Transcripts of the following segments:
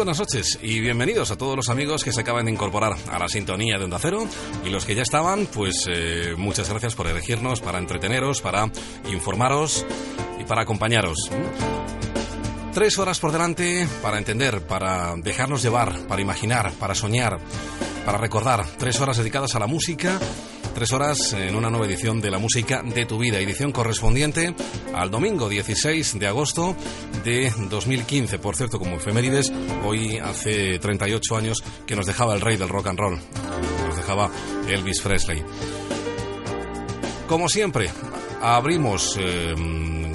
Buenas noches y bienvenidos a todos los amigos que se acaban de incorporar a la sintonía de Onda Cero y los que ya estaban, pues eh, muchas gracias por elegirnos para entreteneros, para informaros y para acompañaros. Tres horas por delante para entender, para dejarnos llevar, para imaginar, para soñar, para recordar. Tres horas dedicadas a la música Tres horas en una nueva edición de la música de tu vida, edición correspondiente al domingo 16 de agosto de 2015. Por cierto, como efemérides, hoy hace 38 años que nos dejaba el rey del rock and roll, nos dejaba Elvis Presley. Como siempre, abrimos eh,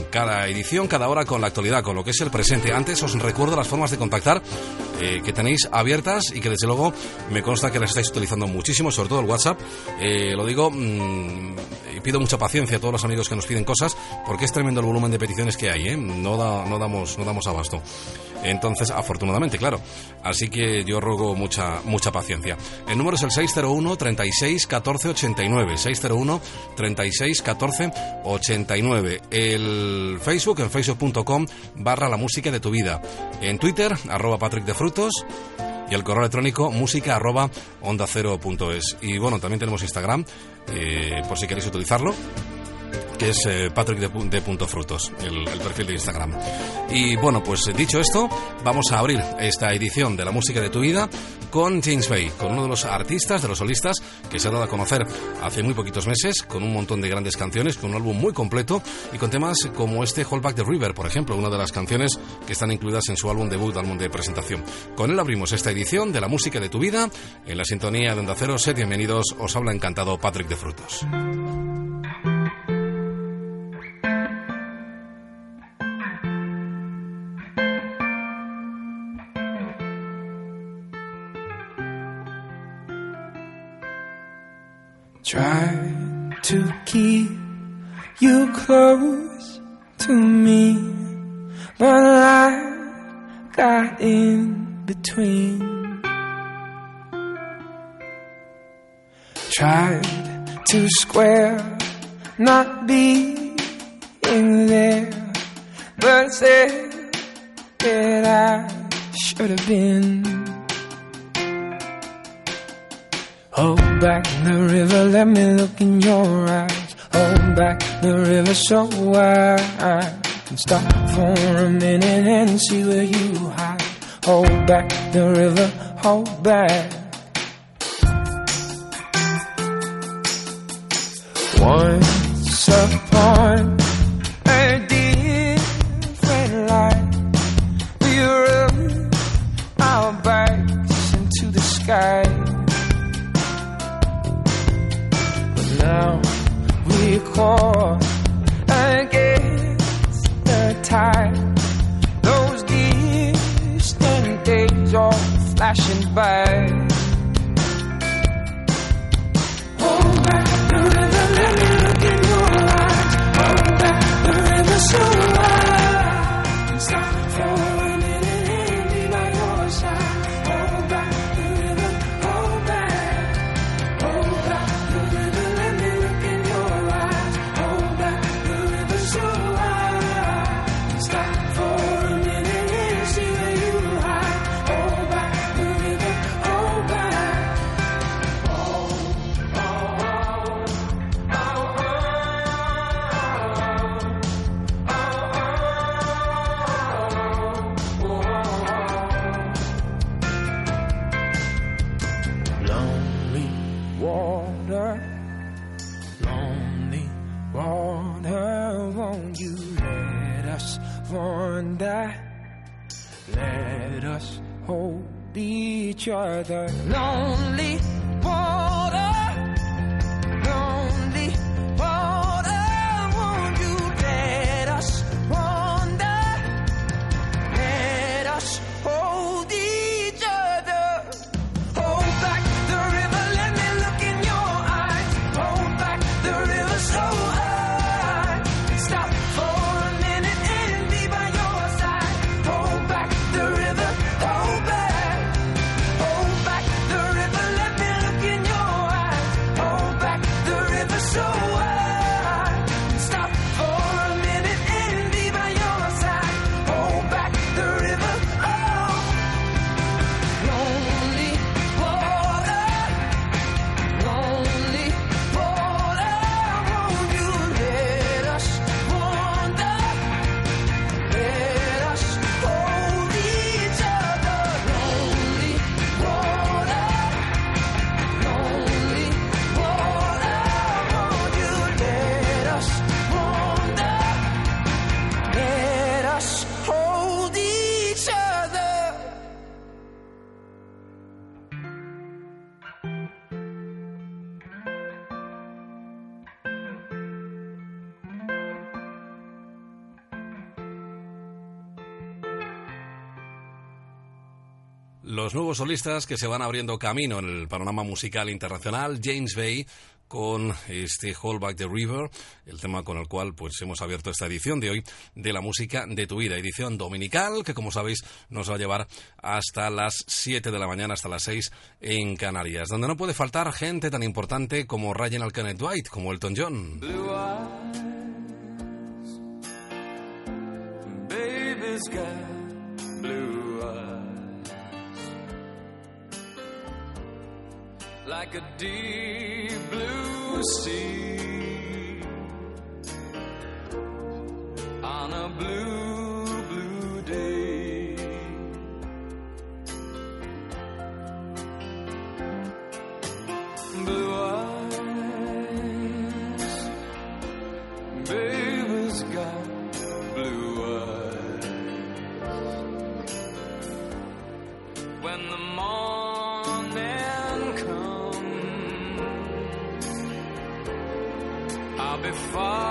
cada edición, cada hora con la actualidad, con lo que es el presente. Antes os recuerdo las formas de contactar eh, que tenéis abiertas y que desde luego me consta que las estáis utilizando muchísimo, sobre todo el WhatsApp. Eh, lo digo, mm, pido mucha paciencia a todos los amigos que nos piden cosas, porque es tremendo el volumen de peticiones que hay, ¿eh? no, no, damos, no damos abasto. Entonces, afortunadamente, claro. Así que yo ruego mucha, mucha paciencia. El número es el 601 36 14 89. 601 36 14 89. El Facebook en facebook.com barra la música de tu vida. En Twitter, arroba Patrick de Frutos y el correo electrónico música arroba onda cero punto es. Y bueno, también tenemos Instagram, eh, por si queréis utilizarlo que es eh, Patrick de, Punto Frutos, el, perfil de Instagram. Y bueno, pues dicho esto, vamos a abrir esta edición de la música de tu vida con James Bay, con uno de los artistas, de los solistas que se ha dado a conocer hace muy poquitos meses, con un montón de grandes canciones, con un álbum muy completo y con temas como este Hold Back the River, por ejemplo, una de las canciones que están incluidas en su álbum debut, álbum de presentación. Con él abrimos esta edición de la música de tu vida en la sintonía de Onda Cero. Sed bienvenidos, os habla encantado Patrick de Frutos. Try to keep you close to me, but I got in between. Tried to square not being there, but said that I should have been. Hold back the river, let me look in your eyes. Hold back the river so I can stop for a minute and see where you hide. Hold back the river, hold back. Once upon a different life, we rubbed our backs into the sky. We against the tide. Those distant days are flashing by. Each other. Lonely nuevos solistas que se van abriendo camino en el panorama musical internacional, James Bay con este Hold Back the River, el tema con el cual pues hemos abierto esta edición de hoy de la música de tu vida, edición dominical que como sabéis nos va a llevar hasta las 7 de la mañana, hasta las 6 en Canarias, donde no puede faltar gente tan importante como Ryan Kenneth Dwight, como Elton John. blue eyes. Baby's blue. Like a deep blue sea. On a blue, far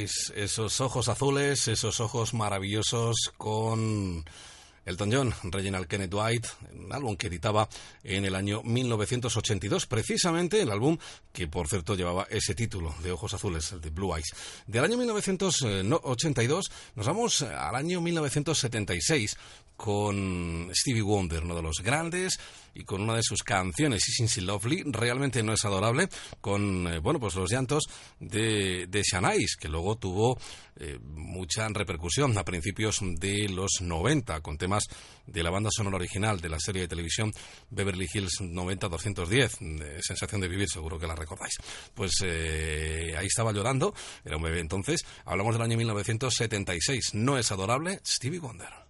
Esos ojos azules, esos ojos maravillosos con Elton John, Reginald Kenneth White, un álbum que editaba en el año 1982, precisamente el álbum que por cierto llevaba ese título de Ojos Azules, el de Blue Eyes. Del año 1982 nos vamos al año 1976 con Stevie Wonder, uno de los grandes, y con una de sus canciones, Is It Lovely, realmente no es adorable, con, eh, bueno, pues los llantos de, de Shanais, que luego tuvo eh, mucha repercusión a principios de los 90, con temas de la banda sonora original de la serie de televisión Beverly Hills 90-210, de Sensación de Vivir, seguro que la recordáis. Pues eh, ahí estaba llorando, era un bebé entonces, hablamos del año 1976, no es adorable, Stevie Wonder.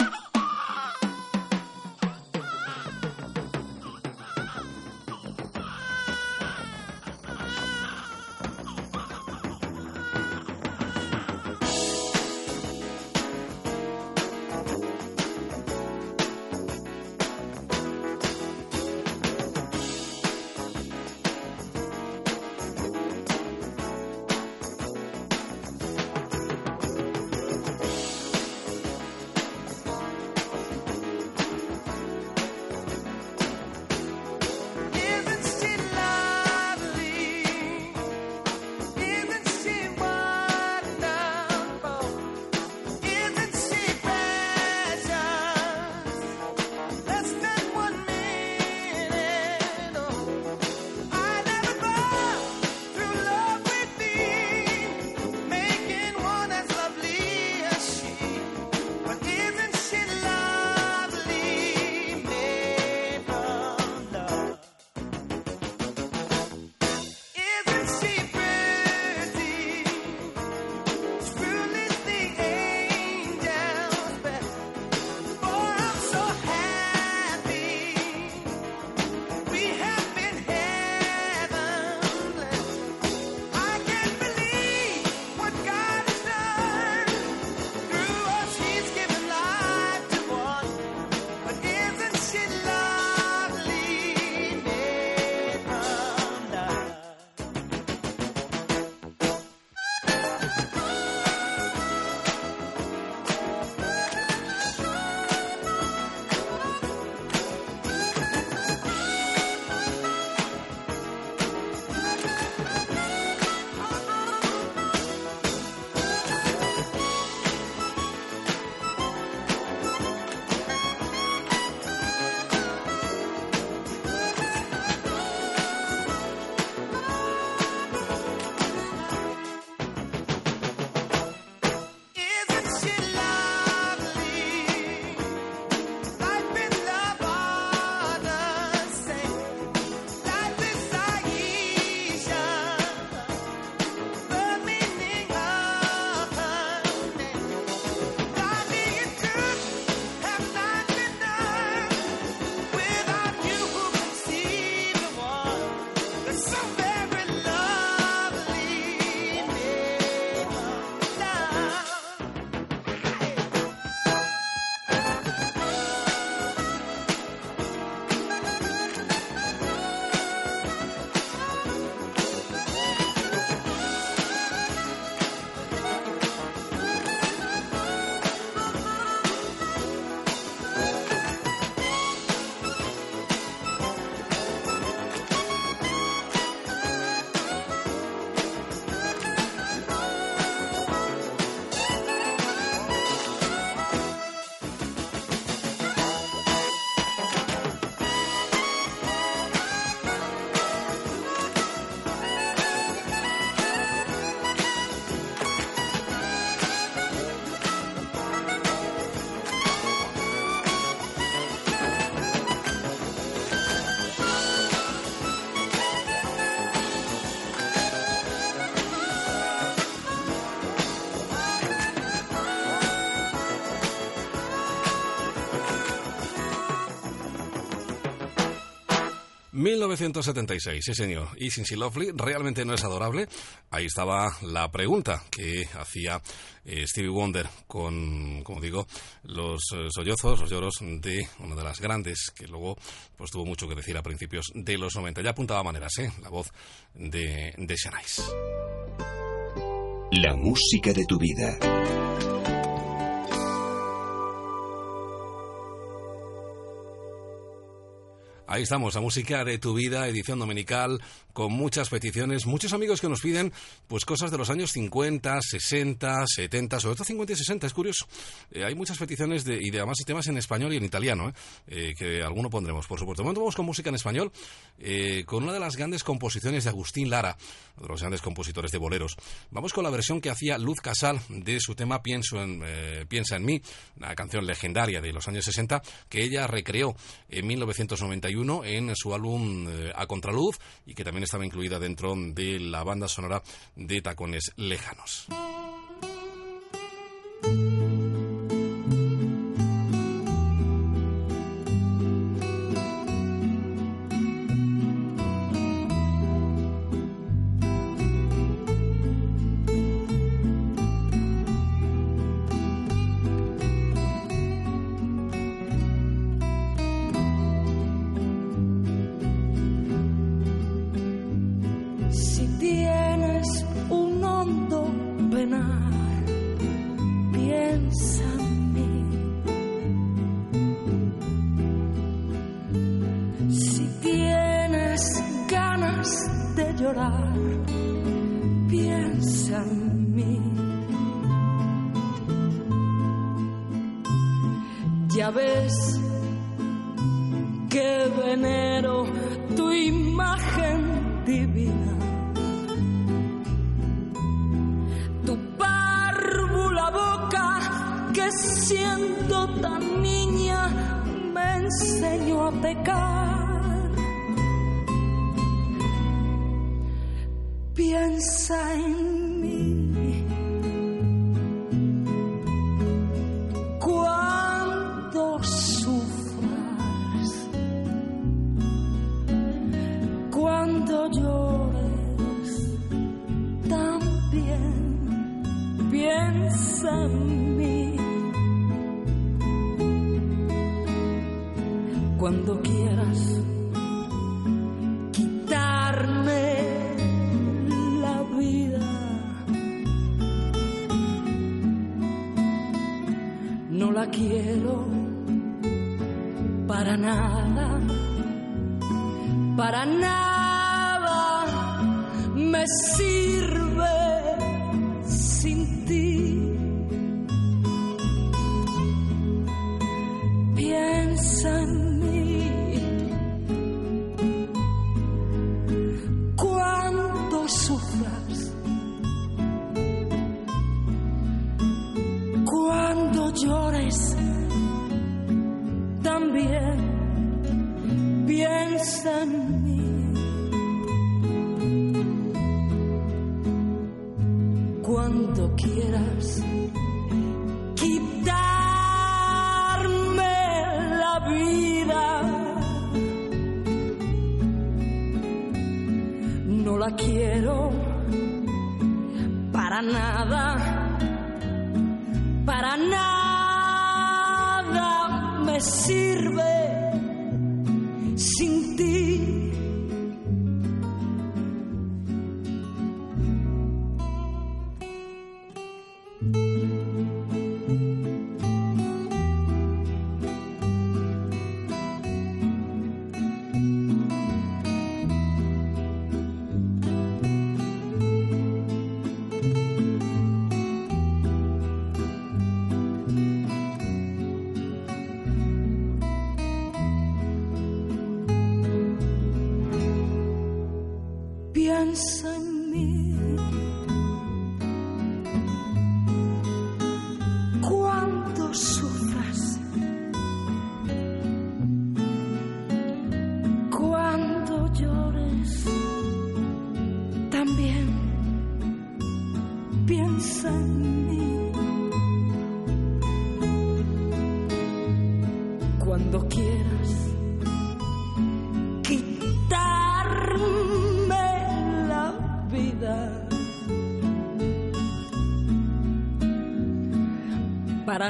1976, sí señor. Y Sincy Lovely realmente no es adorable. Ahí estaba la pregunta que hacía eh, Stevie Wonder con, como digo, los eh, sollozos, los lloros de una de las grandes que luego pues tuvo mucho que decir a principios de los 90. Ya apuntaba maneras, ¿eh? La voz de, de Shanice. La música de tu vida. Ahí estamos, la música de tu vida, edición dominical, con muchas peticiones, muchos amigos que nos piden pues cosas de los años 50, 60, 70, sobre todo 50 y 60, es curioso. Eh, hay muchas peticiones de, y de además temas en español y en italiano, ¿eh? Eh, que alguno pondremos, por supuesto. Vamos con música en español, con una de las grandes composiciones de Agustín Lara, uno de los grandes compositores de boleros. Vamos con la versión que hacía Luz Casal de su tema Pienso en, Piensa en mí, una canción legendaria de los años 60 que ella recreó en 1991 en su álbum eh, A Contraluz y que también estaba incluida dentro de la banda sonora de Tacones Lejanos. Mí. Si tienes ganas de llorar, piensa en mí. Ya ves que venero tu imagen siendo tan niña me enseñó a pecar. Piensa en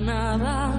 nada,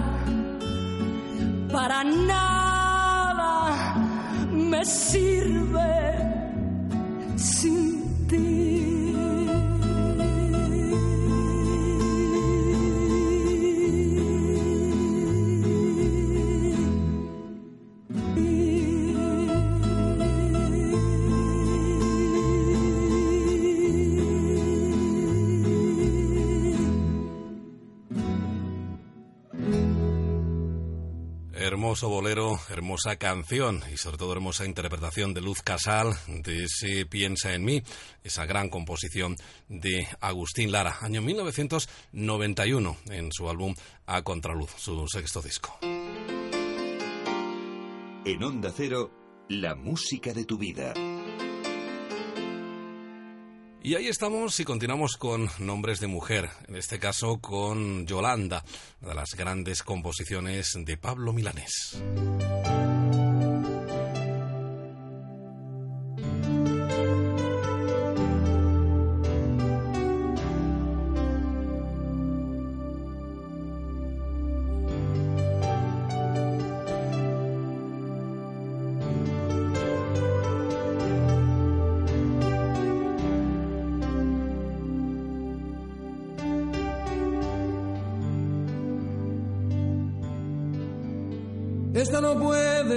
Hermoso bolero, hermosa canción y sobre todo hermosa interpretación de Luz Casal de ese Piensa en mí, esa gran composición de Agustín Lara, año 1991 en su álbum A Contraluz, su sexto disco. En Onda Cero, la música de tu vida. Y ahí estamos y continuamos con nombres de mujer, en este caso con Yolanda, una de las grandes composiciones de Pablo Milanés.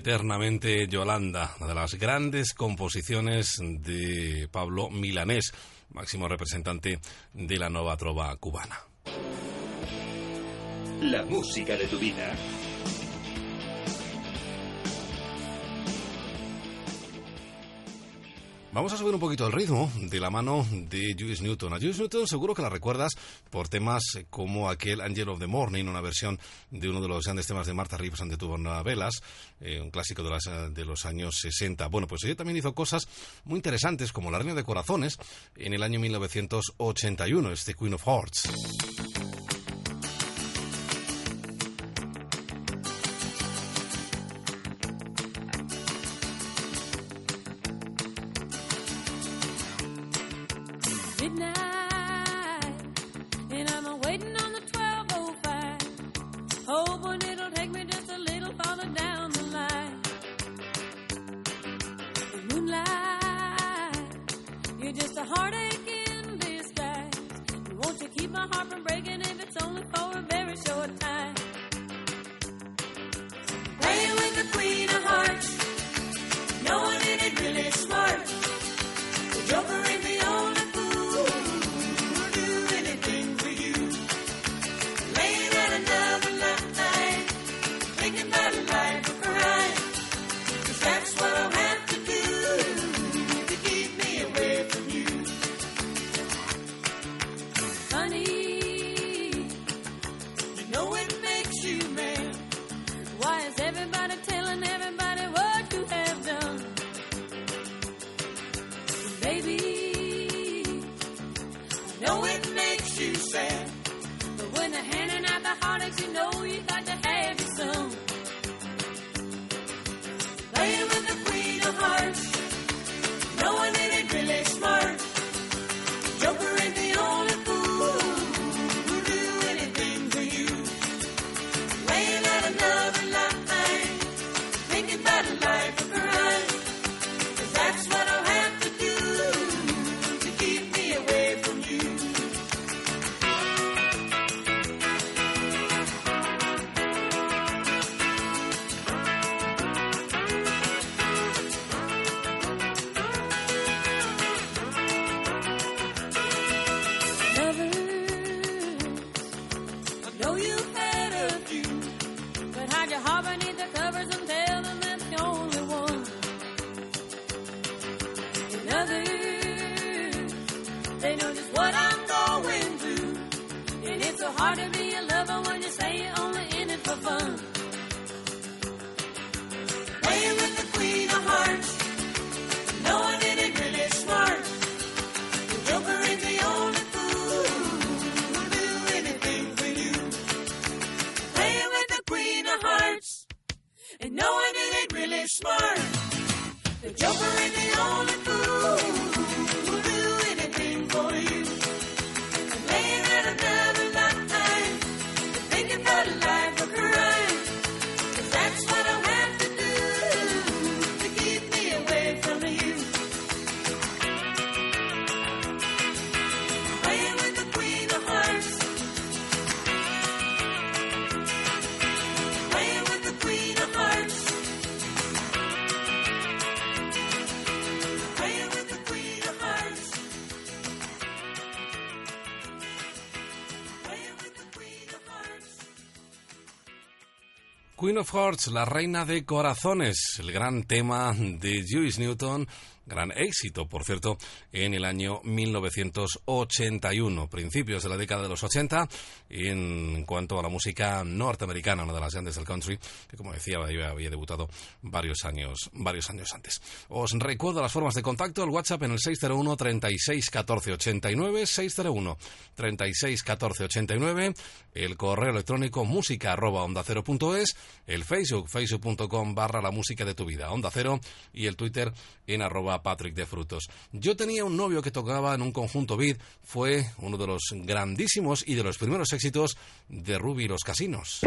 Eternamente Yolanda, una de las grandes composiciones de Pablo Milanés, máximo representante de la nueva trova cubana. La música de tu vida. Vamos a subir un poquito el ritmo de la mano de Juice Newton. A Juice Newton seguro que la recuerdas por temas como aquel Angel of the Morning, una versión de uno de los grandes temas de Martha Reeves ante Tuborna Velas, eh, un clásico de, las, de, los años 60. Bueno, pues ella también hizo cosas muy interesantes como La Reina de Corazones en el año 1981, este Queen of Hearts. Queen of Hearts, la reina de corazones, el gran tema de Lewis Newton, gran éxito, por cierto, en el año 1981, principios de la década de los 80, en cuanto a la música norteamericana, una de las grandes del country, que como decía había, debutado varios años, varios años antes. Os recuerdo las formas de contacto, el WhatsApp en el 601 36 14 89, 601 36 14 89, el correo electrónico música arroba onda cero punto es, el Facebook, facebook.com barra la música de tu vida, onda cero, y el Twitter en arroba Patrick de Frutos. Yo tenía un novio que tocaba en un conjunto beat, fue uno de los grandísimos y de los primeros éxitos de Ruby los Casinos.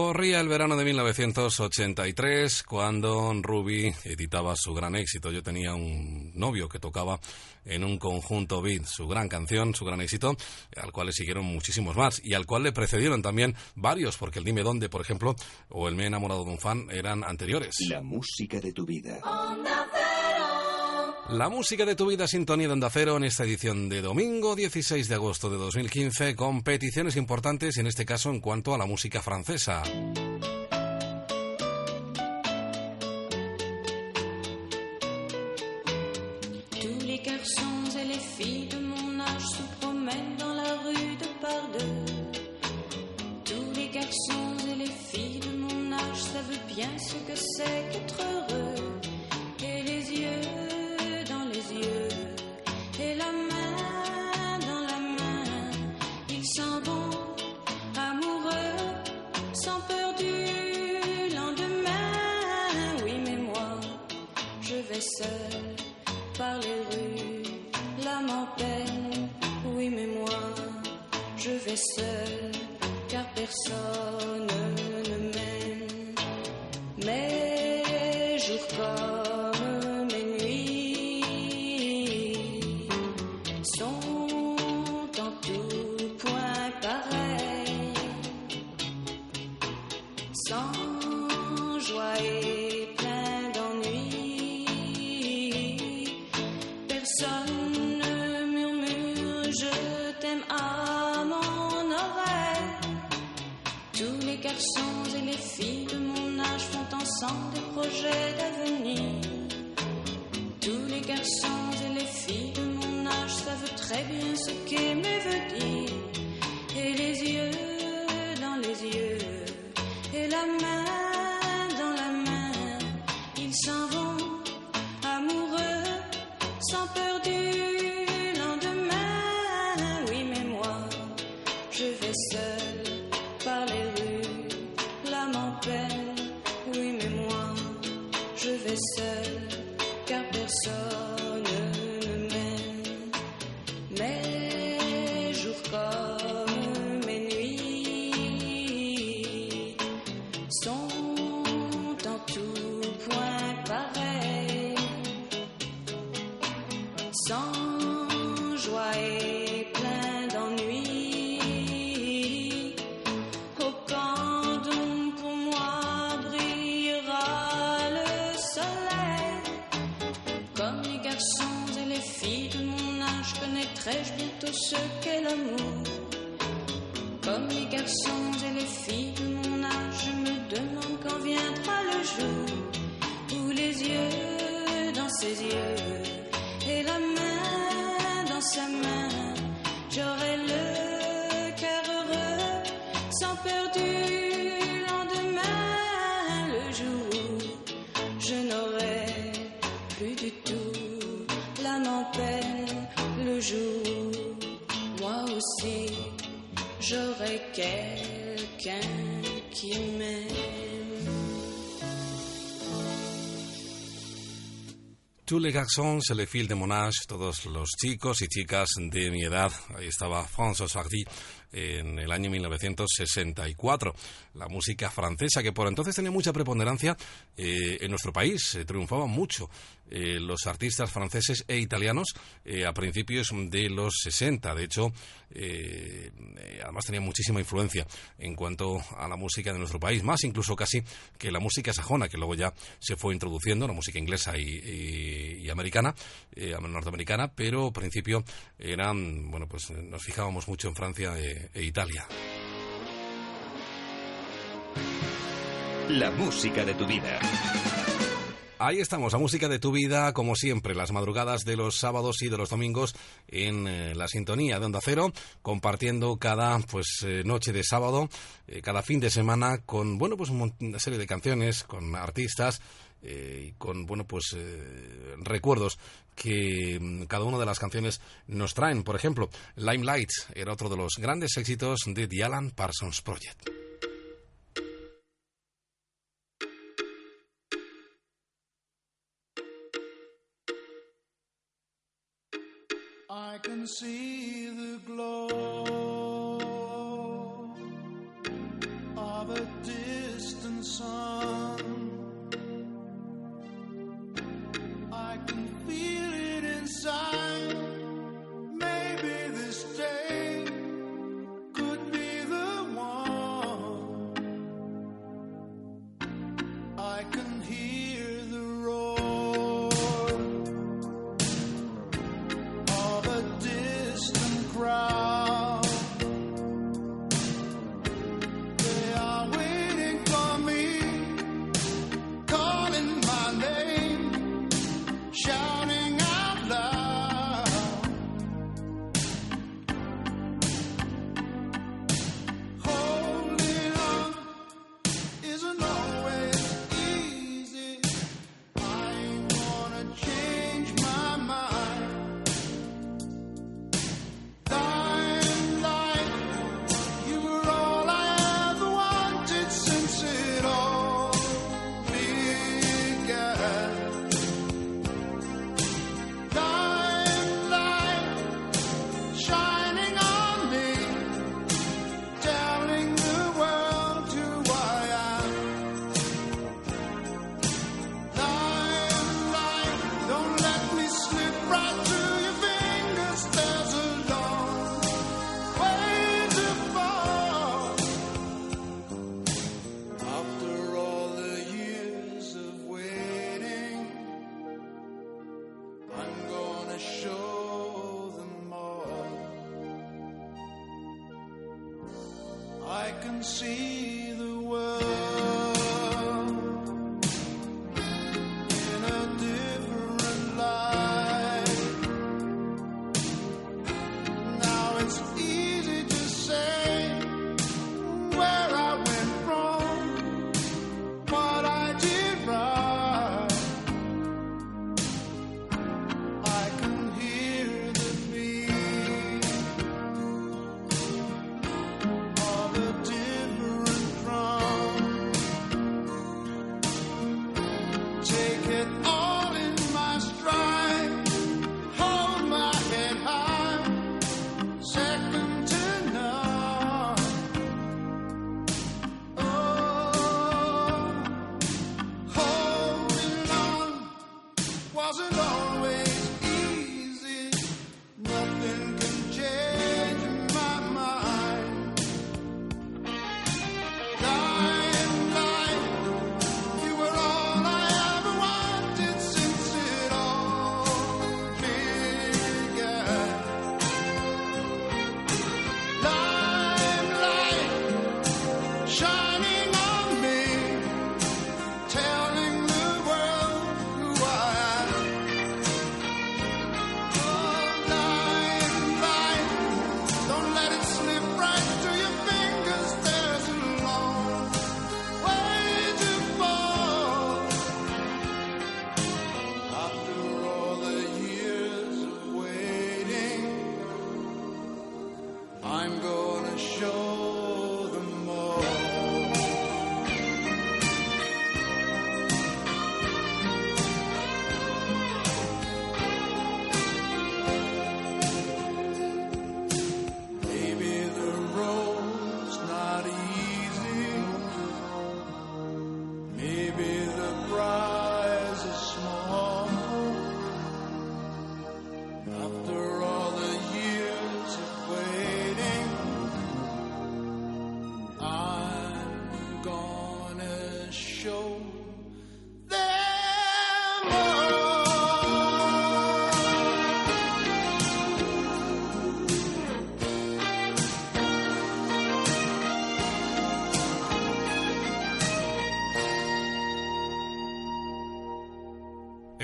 Corría el verano de 1983 cuando Ruby editaba su gran éxito. Yo tenía un novio que tocaba en un conjunto beat, su gran canción, su gran éxito, al cual le siguieron muchísimos más y al cual le precedieron también varios, porque el Dime Dónde, por ejemplo, o el Me he enamorado de un fan eran anteriores. La música de tu vida. La música de tu vida, sintonía de Onda Cero en esta edición de domingo 16 de agosto de 2015 con peticiones importantes, en este caso en cuanto a la música francesa. Tous les garçons et les filles de mon âge bien ce que c'est qu'être heureux. Seule, car personne et C'est le fil de Monage, todos los chicos y chicas de mi edad. Ahí estaba François Hardy en el año 1964. La música francesa, que por entonces tenía mucha preponderancia eh, en nuestro país, eh, triunfaban mucho eh, los artistas franceses e italianos eh, a principios de los 60. De hecho, eh, eh, además tenía muchísima influencia en cuanto a la música de nuestro país, más incluso casi que la música sajona, que luego ya se fue introduciendo, la música inglesa y, y- y americana, eh, norteamericana, pero al principio eran, bueno, pues nos fijábamos mucho en Francia e, e Italia. La música de tu vida. Ahí estamos, la música de tu vida, como siempre, las madrugadas de los sábados y de los domingos en eh, la sintonía de Onda Cero, compartiendo cada pues eh, noche de sábado, eh, cada fin de semana, con bueno pues una serie de canciones, con artistas y con bueno pues recuerdos que mm, cada una de las canciones nos traen. Por ejemplo, Limelight era otro de los grandes éxitos de The Alan Parsons Project. I can see the glow of a distant sun.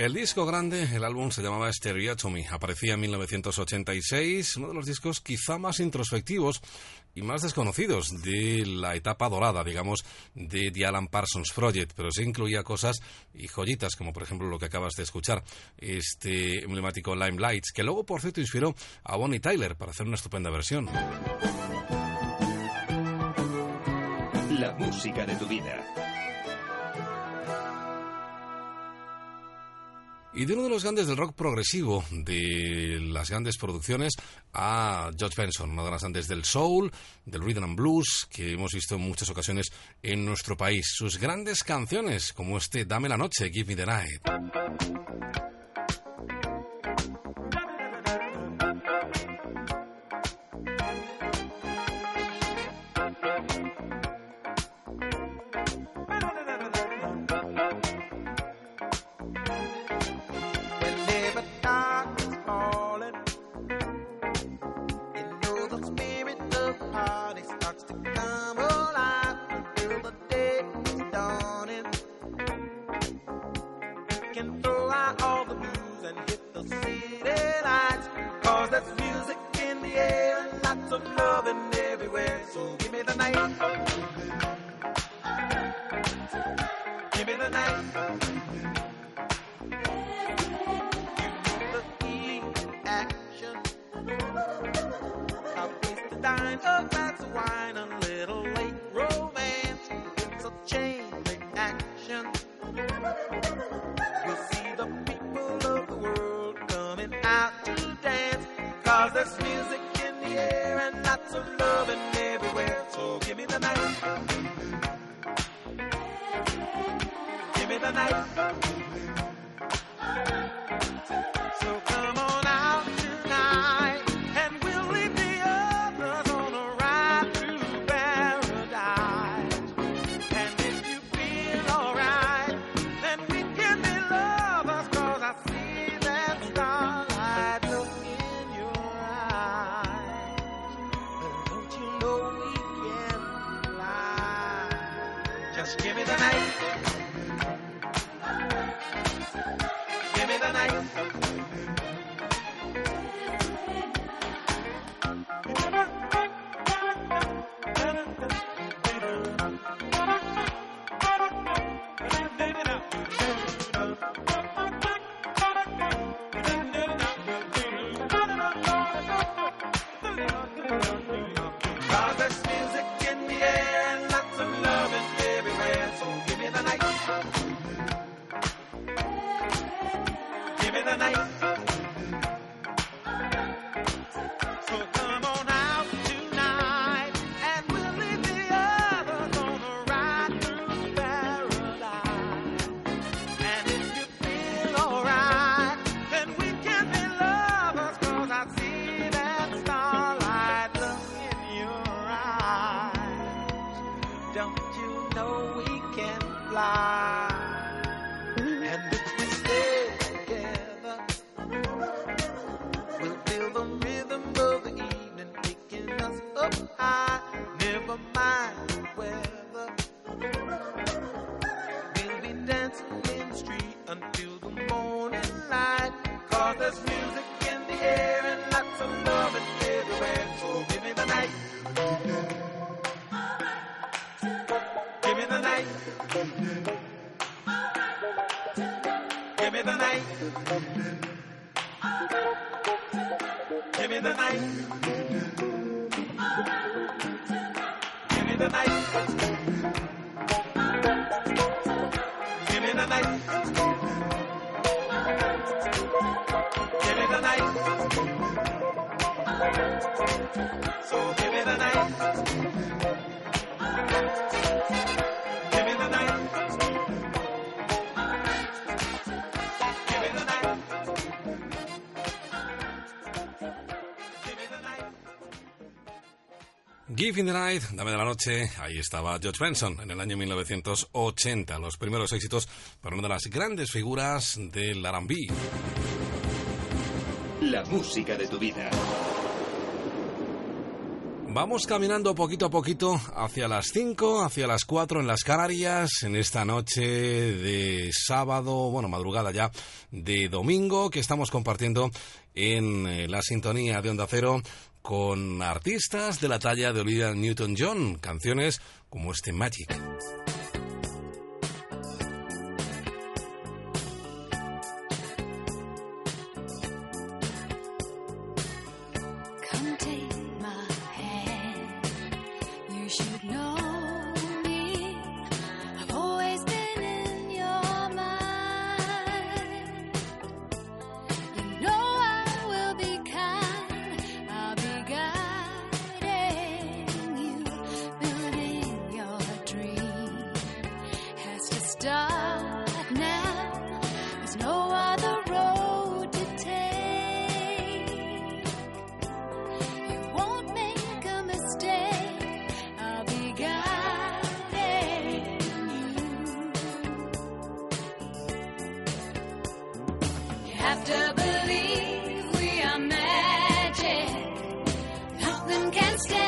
El disco grande, el álbum se llamaba Stereotomy, aparecía en 1986, uno de los discos quizá más introspectivos y más desconocidos de la etapa dorada, digamos, de The Alan Parsons Project, pero sí incluía cosas y joyitas, como por ejemplo lo que acabas de escuchar, este emblemático Limelights, que luego, por cierto, inspiró a Bonnie Tyler para hacer una estupenda versión. La música de tu vida. Y de uno de los grandes del rock progresivo, de las grandes producciones, a George Benson, una de las grandes del soul, del rhythm and blues, que hemos visto en muchas ocasiones en nuestro país. Sus grandes canciones, como este Dame la noche, Give Me the Night. And lots of loving everywhere. So give me the night. Of loving everywhere. So give me the night. Give me the night. Give in the Night, Dame de la Noche, ahí estaba George Benson en el año 1980, los primeros éxitos para una de las grandes figuras del R&B. La música de tu vida. Vamos caminando poquito a poquito hacia las 5, hacia las 4 en las Canarias, en esta noche de sábado, bueno, madrugada ya, de domingo, que estamos compartiendo en eh, la sintonía de Onda Cero con artistas de la talla de Olivia Newton-John, canciones como este Magic. Can't stand.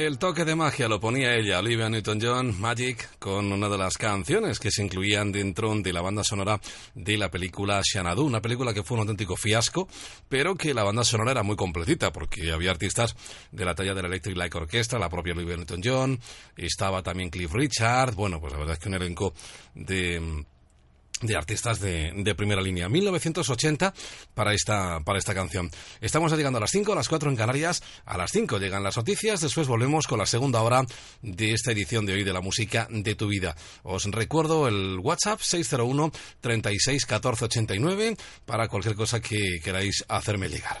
El toque de magia lo ponía ella, Olivia Newton-John, Magic, con una de las canciones que se incluían dentro de la banda sonora de la película Xanadu, una película que fue un auténtico fiasco, pero que la banda sonora era muy completita, porque había artistas de la talla de la Electric Light Orchestra, la propia Olivia Newton-John, estaba también Cliff Richard, bueno, pues la verdad es que un elenco de de artistas de, de, primera línea. 1980 para esta, para esta canción. Estamos llegando a las 5, a las 4 en Canarias. A las 5 llegan las noticias. Después volvemos con la segunda hora de esta edición de hoy de la música de tu vida. Os recuerdo el WhatsApp 601 36 14 89 para cualquier cosa que queráis hacerme llegar.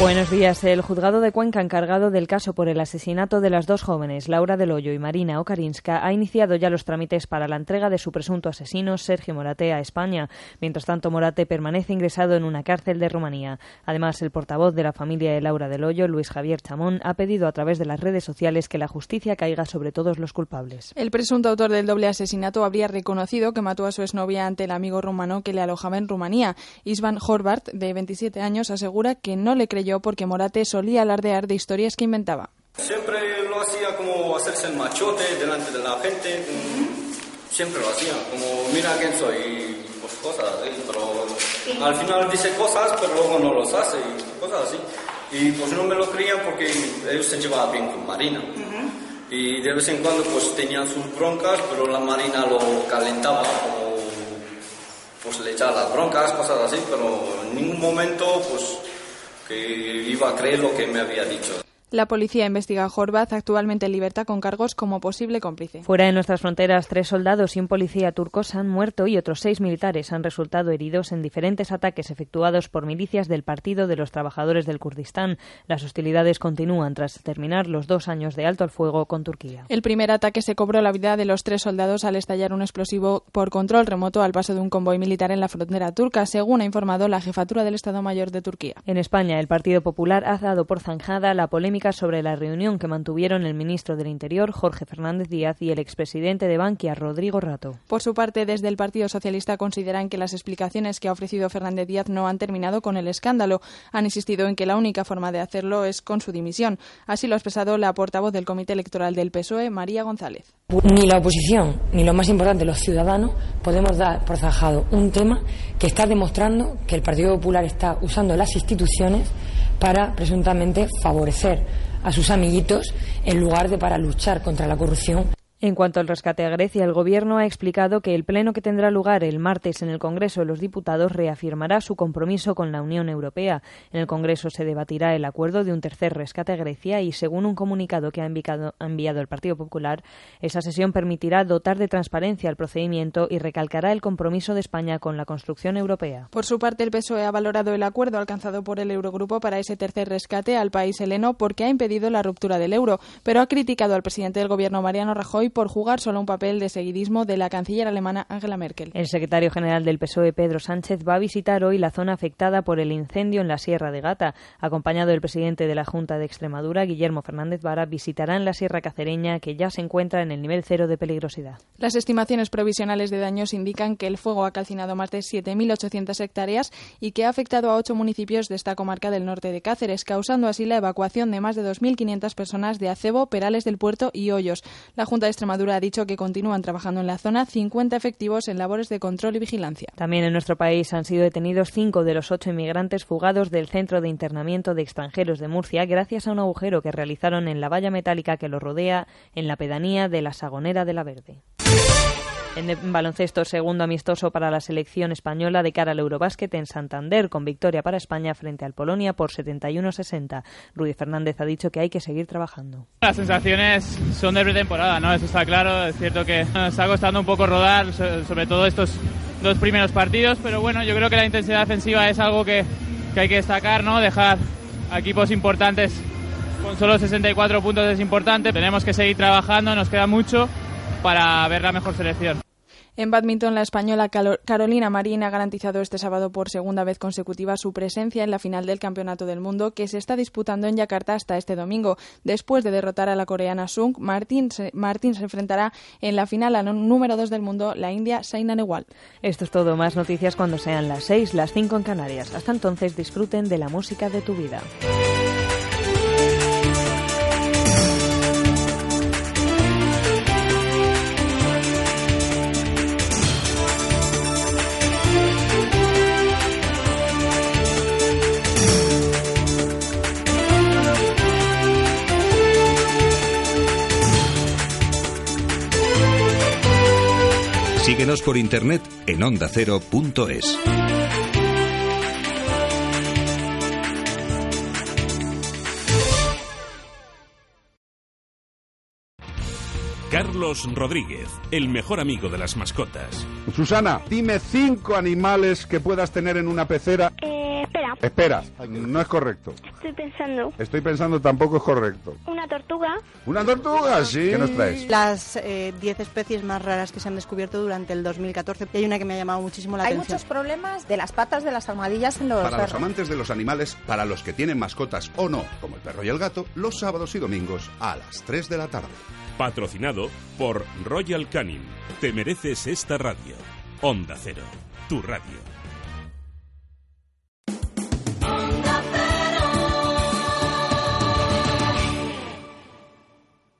Buenos días. El juzgado de Cuenca, encargado del caso por el asesinato de las dos jóvenes, Laura del Hoyo y Marina Okarinska, ha iniciado ya los trámites para la entrega de su presunto asesino, Sergio Morate, a España. Mientras tanto, Morate permanece ingresado en una cárcel de Rumanía. Además, el portavoz de la familia de Laura del Hoyo, Luis Javier Chamón, ha pedido a través de las redes sociales que la justicia caiga sobre todos los culpables. El presunto autor del doble asesinato habría reconocido que mató a su exnovia ante el amigo rumano que le alojaba en Rumanía. Isvan Horvath, de 27 años, asegura que no le creyó porque Morate solía alardear de historias que inventaba. Siempre lo hacía como hacerse el machote delante de la gente. mm, Siempre lo hacía, como mira quién soy, y pues cosas así. Pero al final dice cosas, pero luego no los hace y cosas así. Y pues no me lo creían porque ellos se llevaban bien con Marina. Y de vez en cuando pues tenían sus broncas, pero la Marina lo calentaba, como pues le echaba las broncas, cosas así, pero en ningún momento pues que iba a creer lo que me había dicho. La policía investiga a Horvath, actualmente en libertad con cargos como posible cómplice. Fuera de nuestras fronteras, tres soldados y un policía turcos han muerto y otros seis militares han resultado heridos en diferentes ataques efectuados por milicias del Partido de los Trabajadores del Kurdistán. Las hostilidades continúan tras terminar los dos años de alto al fuego con Turquía. El primer ataque se cobró la vida de los tres soldados al estallar un explosivo por control remoto al paso de un convoy militar en la frontera turca, según ha informado la jefatura del Estado Mayor de Turquía. En España, el Partido Popular ha dado por zanjada la polémica sobre la reunión que mantuvieron el ministro del Interior, Jorge Fernández Díaz, y el expresidente de Bankia, Rodrigo Rato. Por su parte, desde el Partido Socialista consideran que las explicaciones que ha ofrecido Fernández Díaz no han terminado con el escándalo. Han insistido en que la única forma de hacerlo es con su dimisión. Así lo ha expresado la portavoz del Comité Electoral del PSOE, María González. Ni la oposición, ni lo más importante, los ciudadanos, podemos dar por zanjado un tema que está demostrando que el Partido Popular está usando las instituciones para presuntamente favorecer a sus amiguitos en lugar de para luchar contra la corrupción. En cuanto al rescate a Grecia, el Gobierno ha explicado que el pleno que tendrá lugar el martes en el Congreso de los Diputados reafirmará su compromiso con la Unión Europea. En el Congreso se debatirá el acuerdo de un tercer rescate a Grecia y, según un comunicado que ha enviado, ha el Partido Popular, esa sesión permitirá dotar de transparencia al procedimiento y recalcará el compromiso de España con la construcción europea. Por su parte, el PSOE ha valorado el acuerdo alcanzado por el Eurogrupo para ese tercer rescate al país heleno porque ha impedido la ruptura del euro, pero ha criticado al presidente del Gobierno, Mariano Rajoy, Por jugar solo un papel de seguidismo de la canciller alemana Angela Merkel. El secretario general del PSOE, Pedro Sánchez, va a visitar hoy la zona afectada por el incendio en la Sierra de Gata. Acompañado del presidente de la Junta de Extremadura, Guillermo Fernández Vara, visitarán la Sierra Cacereña, que ya se encuentra en el nivel cero de peligrosidad. Las estimaciones provisionales de daños indican que el fuego ha calcinado más de 7.800 hectáreas y que ha afectado a ocho municipios de esta comarca del norte de Cáceres, causando así la evacuación de más de 2.500 personas de Acebo, Perales del Puerto y Hoyos. La Junta de Extremadura ha dicho que continúan trabajando en la zona 50 efectivos en labores de control y vigilancia. También en nuestro país han sido detenidos cinco de los ocho inmigrantes fugados del centro de internamiento de extranjeros de Murcia gracias a un agujero que realizaron en la valla metálica que lo rodea en la pedanía de la Sagonera de la Verde. En baloncesto, segundo amistoso para la selección española de cara al Eurobásquet en Santander, con victoria para España frente al Polonia por 71-60. Rudy Fernández ha dicho que hay que seguir trabajando. Las sensaciones son de pretemporada, ¿no? Eso está claro. Es cierto que nos está costando un poco rodar, so- sobre todo estos dos primeros partidos, pero bueno, yo creo que la intensidad defensiva es algo que, que hay que destacar, ¿no? Dejar a equipos importantes con solo 64 puntos es importante. Tenemos que seguir trabajando, nos queda mucho para ver la mejor selección. En badminton, la española Carolina Marín ha garantizado este sábado por segunda vez consecutiva su presencia en la final del Campeonato del Mundo que se está disputando en Yakarta hasta este domingo. Después de derrotar a la coreana Sung, Martín se, Martín se enfrentará en la final al número 2 del mundo, la India Saina Nehwal. Esto es todo, más noticias cuando sean las 6, las 5 en Canarias. Hasta entonces disfruten de la música de tu vida. Síguenos por internet en ondacero.es. Carlos Rodríguez, el mejor amigo de las mascotas. Susana, dime cinco animales que puedas tener en una pecera. Eh, espera, Espera, no es correcto. estoy pensando. Estoy pensando tampoco es correcto. Una tortuga. ¿Una tortuga? Sí. ¿Qué nos traes? Las eh, 10 especies más raras que se han descubierto durante el 2014. Y hay una que me ha llamado muchísimo la Hay atención. muchos problemas de las patas de las almohadillas en los Para los amantes de los animales, para los que tienen mascotas o no, como el perro y el gato, los sábados y domingos a las 3 de la tarde. Patrocinado por Royal Canin. Te mereces esta radio. Onda Cero, tu radio.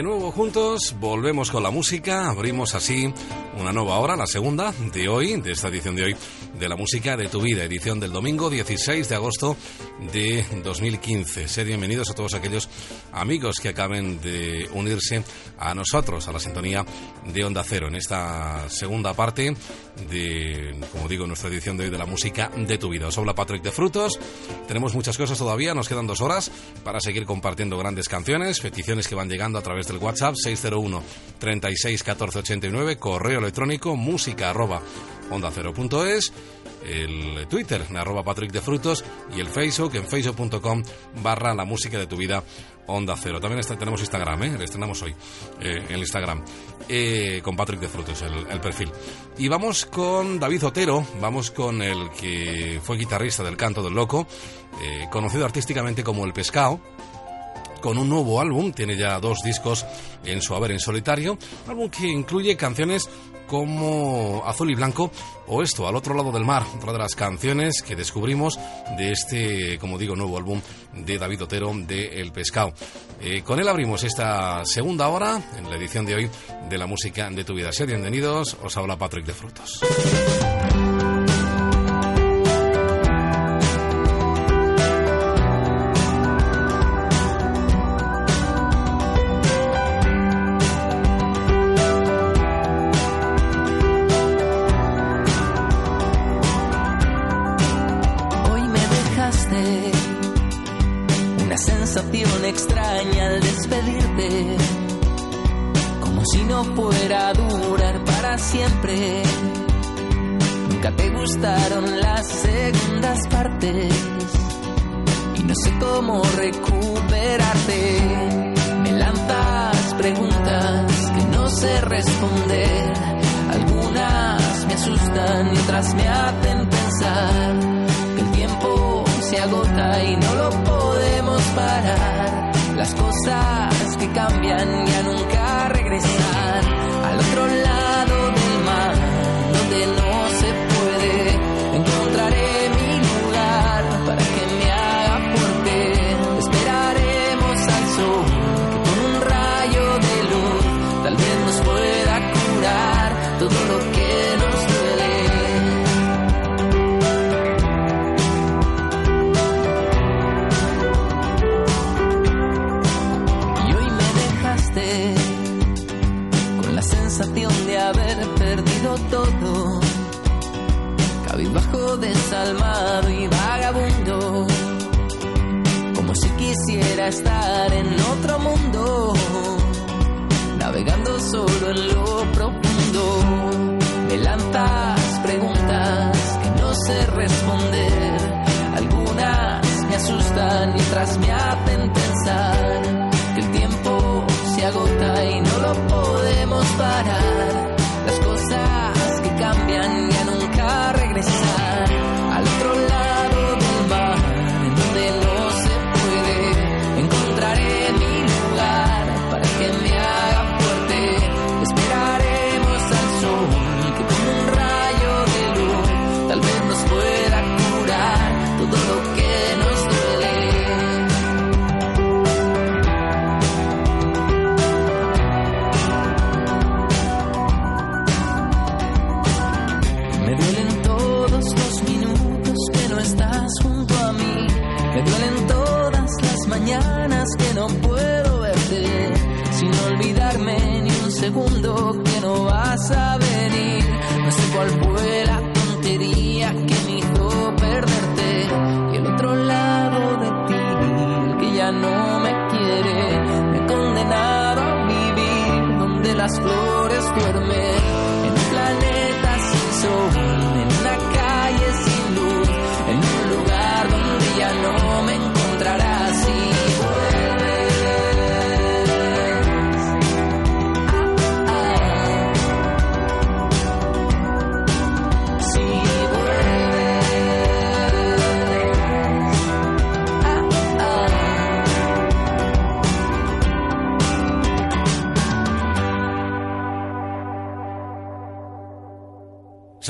De nuevo juntos, volvemos con la música, abrimos así una nueva hora, la segunda de hoy, de esta edición de hoy, de la música de tu vida, edición del domingo 16 de agosto de 2015. Sed bienvenidos a todos aquellos amigos que acaben de unirse a nosotros, a la sintonía de Onda Cero, en esta segunda parte de, como digo, nuestra edición de hoy de la música de tu vida. Os habla Patrick de Frutos, tenemos muchas cosas todavía, nos quedan dos horas para seguir compartiendo grandes canciones, peticiones que van llegando a través del WhatsApp 601 36 14 89, correo electrónico música arroba onda cero punto es, el Twitter arroba Patrick de Frutos y el Facebook en facebook.com barra la música de tu vida Onda Cero. También tenemos Instagram, ¿eh? Le estrenamos hoy, eh, el Instagram, eh, con Patrick de Frutos, el, perfil. Y vamos con David Otero, vamos con el que fue guitarrista del Canto del Loco, eh, conocido artísticamente como El Pescado, con un nuevo álbum, tiene ya dos discos en su haber en solitario, álbum que incluye canciones como Azul y Blanco o esto, Al otro lado del mar, otra de las canciones que descubrimos de este, como digo, nuevo álbum de David Otero de El Pescado. Eh, con él abrimos esta segunda hora en la edición de hoy de la música de tu vida. Sed bienvenidos, os habla Patrick de Frutos.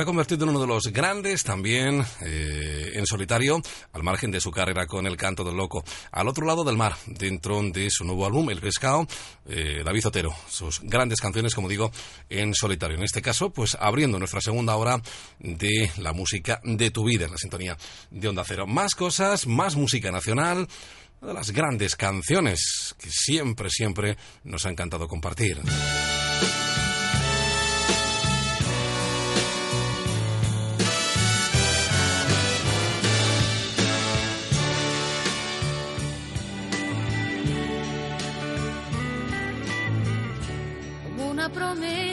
se ha convertido en uno de los grandes también eh, en solitario, al margen de su carrera con El Canto del Loco. Al otro lado del mar, dentro de su nuevo álbum, El Pescado, eh, David Otero. Sus grandes canciones, como digo, en solitario. En este caso, pues abriendo nuestra segunda hora de la música de tu vida en la sintonía de Onda Cero. Más cosas, más música nacional una de las grandes canciones que siempre, siempre nos ha encantado compartir.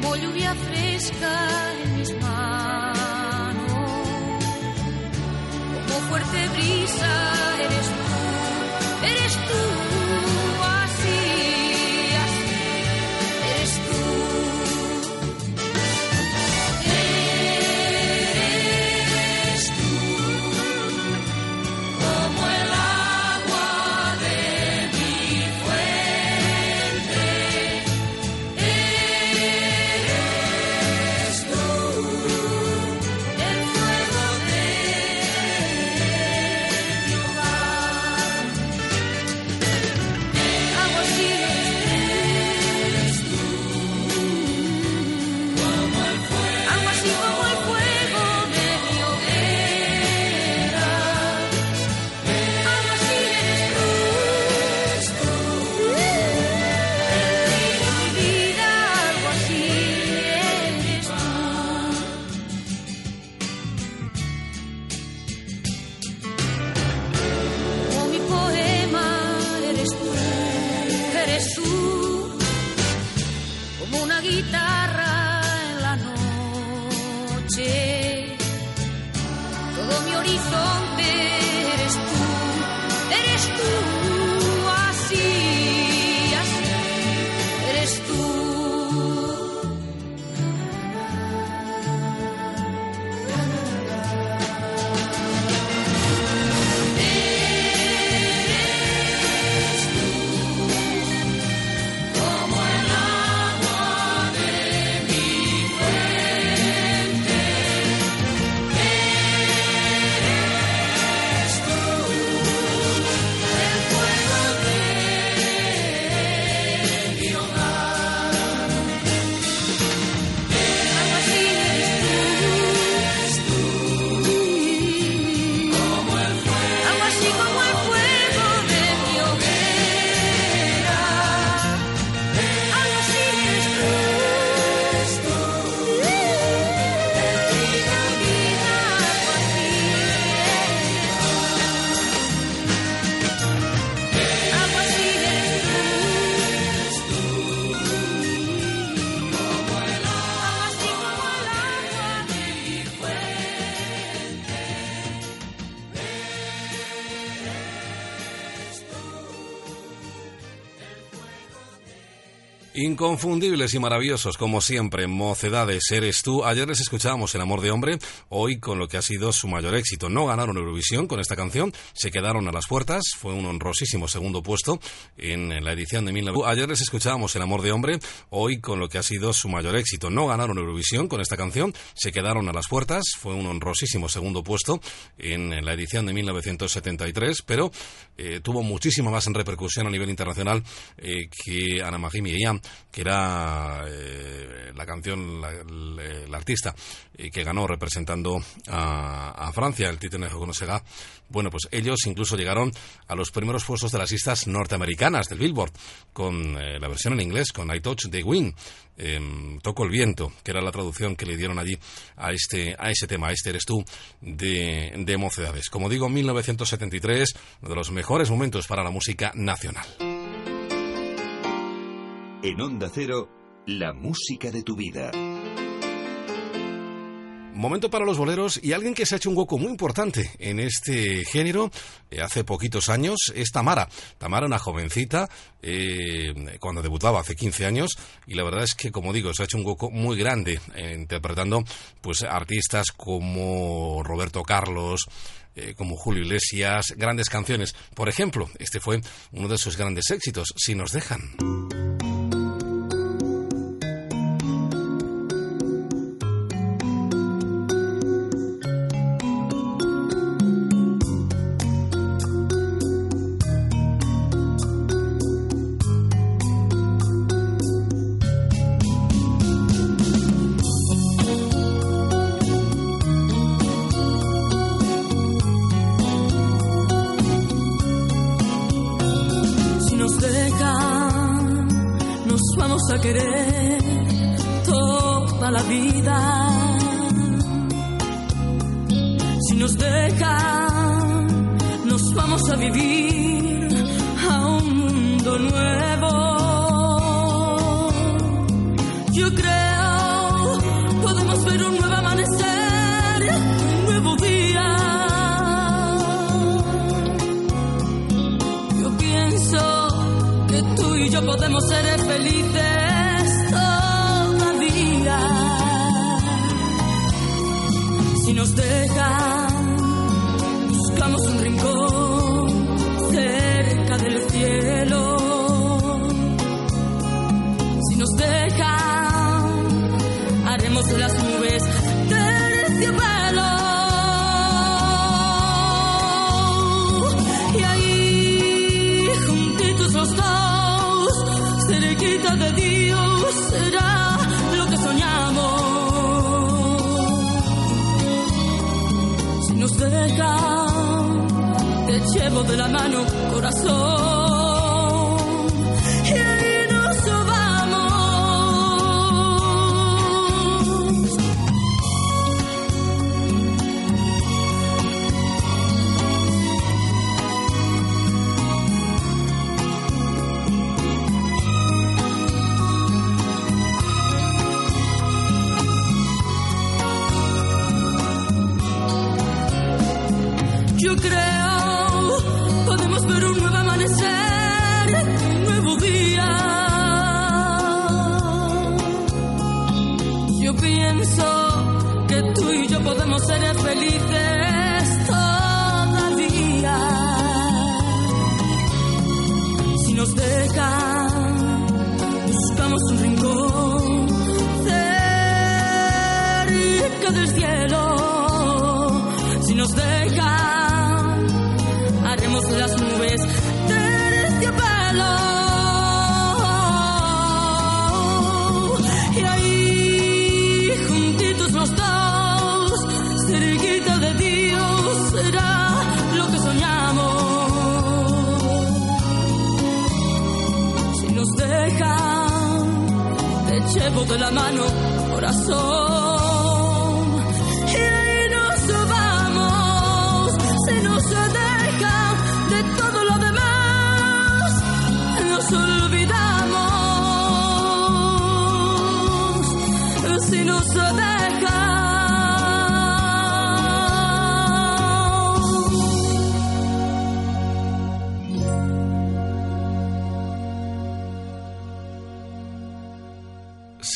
como lluvia fresca en mis manos, como fuerte brisa eres tú, eres tú. Inconfundibles y maravillosos, como siempre, mocedades, eres tú. Ayer les escuchábamos El amor de hombre, hoy con lo que ha sido su mayor éxito. No ganaron Eurovisión con esta canción, se quedaron a las puertas, fue un honrosísimo segundo puesto en la edición de 19... Ayer les escuchábamos El amor de hombre, hoy con lo que ha sido su mayor éxito. No ganaron Eurovisión con esta canción, se quedaron a las puertas, fue un honrosísimo segundo puesto en la edición de 1973, pero eh, tuvo muchísima más en repercusión a nivel internacional eh, que Ana Marie Miriam, que era eh, la canción, la, la artista eh, que ganó representando a, a Francia, el Titane Sega. Bueno, pues ellos incluso llegaron a los primeros puestos de las listas norteamericanas del Billboard, con eh, la versión en inglés, con I Touch the Wind. em, Toco el viento, que era la traducción que le dieron allí a este a ese tema, este eres tú de, de mocedades. Como digo, 1973, uno de los mejores momentos para la música nacional. En Onda Cero, la música de tu vida. Momento para los boleros y alguien que se ha hecho un hueco muy importante en este género eh, hace poquitos años es Tamara. Tamara, una jovencita, eh, cuando debutaba hace 15 años, y la verdad es que, como digo, se ha hecho un hueco muy grande eh, interpretando pues artistas como Roberto Carlos, como Julio Iglesias, grandes canciones. Por ejemplo, este fue uno de sus grandes éxitos, Si nos dejan.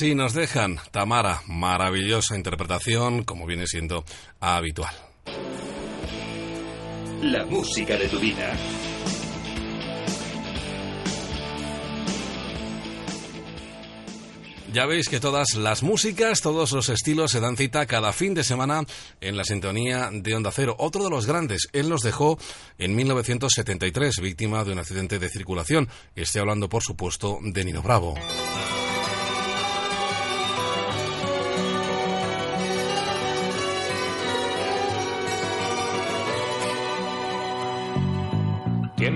Si nos dejan, Tamara, maravillosa interpretación, como viene siendo habitual. La música de tu vida. Ya veis que todas las músicas, todos los estilos se dan cita cada fin de semana en la sintonía de Onda Cero. Otro de los grandes, él nos dejó en 1973, víctima de un accidente de circulación. Estoy hablando, por supuesto, de Nino Bravo.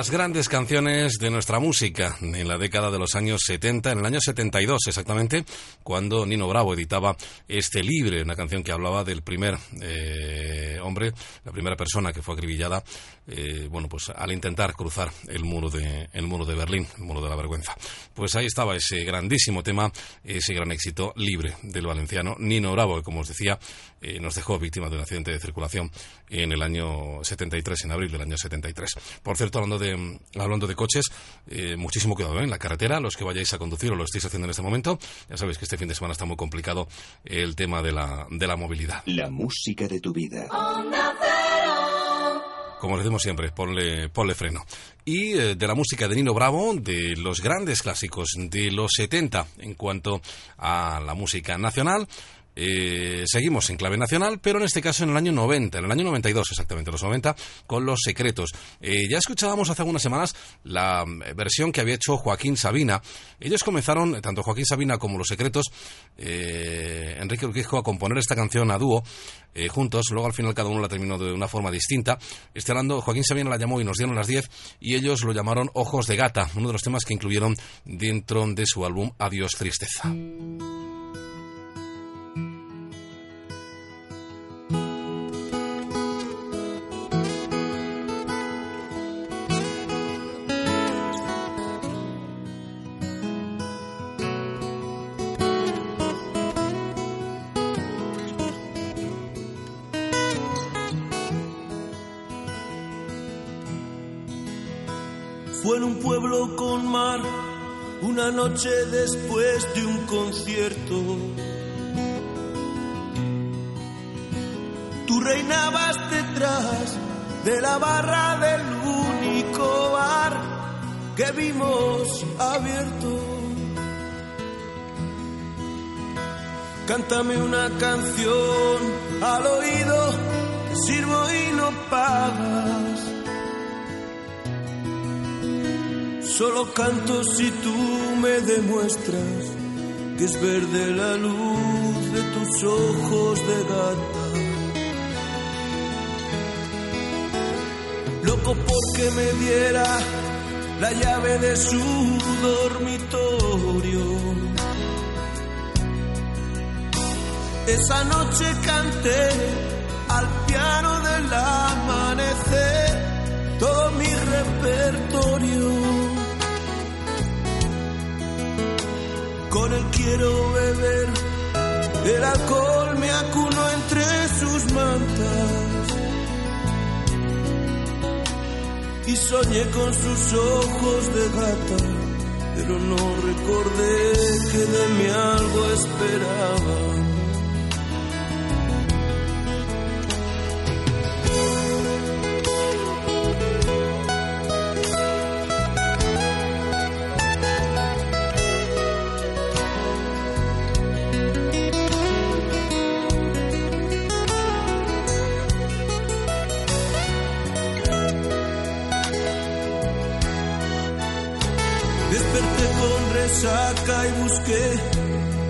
Las grandes canciones de nuestra música en la década de los años 70, en el año 72 exactamente, cuando Nino Bravo editaba este Libre, una canción que hablaba del primer eh, hombre, la primera persona que fue acribillada, eh, bueno, pues al intentar cruzar el muro de el muro de Berlín, el muro de la vergüenza. Pues ahí estaba ese grandísimo tema, ese gran éxito Libre del valenciano Nino Bravo, que como os decía, eh, nos dejó víctima de un accidente de circulación en el año 73, en abril del año 73. Por cierto, hablando de, hablando de coches, eh, muchísimo cuidado ¿eh? en la carretera, los que vayáis a conducir o lo estáis haciendo en este momento. Ya sabéis que este fin de semana está muy complicado el tema de la, de la movilidad. La música de tu vida. Como le decimos siempre, ponle, ponle freno. Y eh, de la música de Nino Bravo, de los grandes clásicos de los 70 en cuanto a la música nacional, eh, seguimos en clave nacional, pero en este caso en el año 90, en el año 92 exactamente, los 90, con Los Secretos. Eh, ya escuchábamos hace algunas semanas la eh, versión que había hecho Joaquín Sabina. Ellos comenzaron, tanto Joaquín Sabina como Los Secretos, eh, Enrique Urquijo, a componer esta canción a dúo eh, juntos. Luego al final cada uno la terminó de una forma distinta. Este hablando, Joaquín Sabina la llamó y nos dieron las 10 y ellos lo llamaron Ojos de Gata, uno de los temas que incluyeron dentro de su álbum Adiós Tristeza. En un pueblo con mar, una noche después de un concierto. Tú reinabas detrás de la barra del único bar que vimos abierto. Cántame una canción al oído, sirvo y no pagas. Solo canto si tú me demuestras que es verde la luz de tus ojos de gata. Loco porque me diera la llave de su dormitorio. Esa noche canté al piano del amanecer todo mi repertorio. Con él quiero beber, el alcohol me acuno entre sus mantas. Y soñé con sus ojos de gata, pero no recordé que de mí algo esperaba.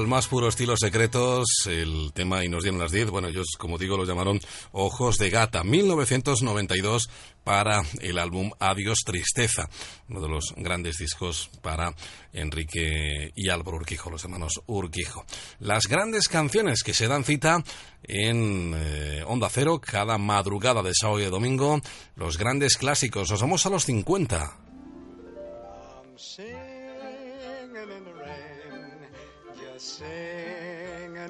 Al más puro estilo secretos, el tema y nos dieron las 10, bueno, ellos como digo lo llamaron Ojos de Gata, 1992 para el álbum Adiós Tristeza, uno de los grandes discos para Enrique y Álvaro Urquijo, los hermanos Urquijo. Las grandes canciones que se dan cita en eh, Onda Cero cada madrugada de sábado y de domingo, los grandes clásicos, nos vamos a los 50.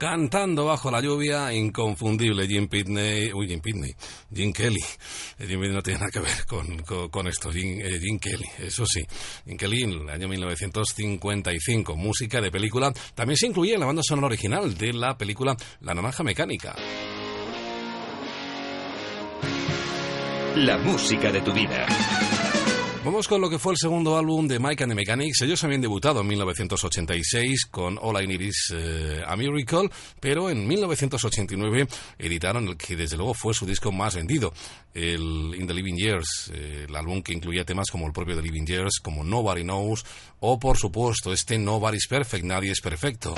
Cantando bajo la lluvia, inconfundible Jim Pitney, uy, Jim Pitney, Jim Kelly. Eh, Jim Pitney no tiene nada que ver con, con- esto, Jim, eh, Jim Kelly, eso sí. Jim Kelly el año 1955, música de película. También se incluye en la banda sonora original de la película La Naranja Mecánica. La música de tu vida. Vamos con lo que fue el segundo álbum de Mike and the Mechanics. Ellos habían debutado en 1986 con All I Need Is eh, a Miracle, pero en 1989 editaron el que desde luego fue su disco más vendido, el In the Living Years, eh, el álbum que incluía temas como el propio The Living Years, como Nobody Knows, o por supuesto este Nobody's Perfect, Nadie es Perfecto.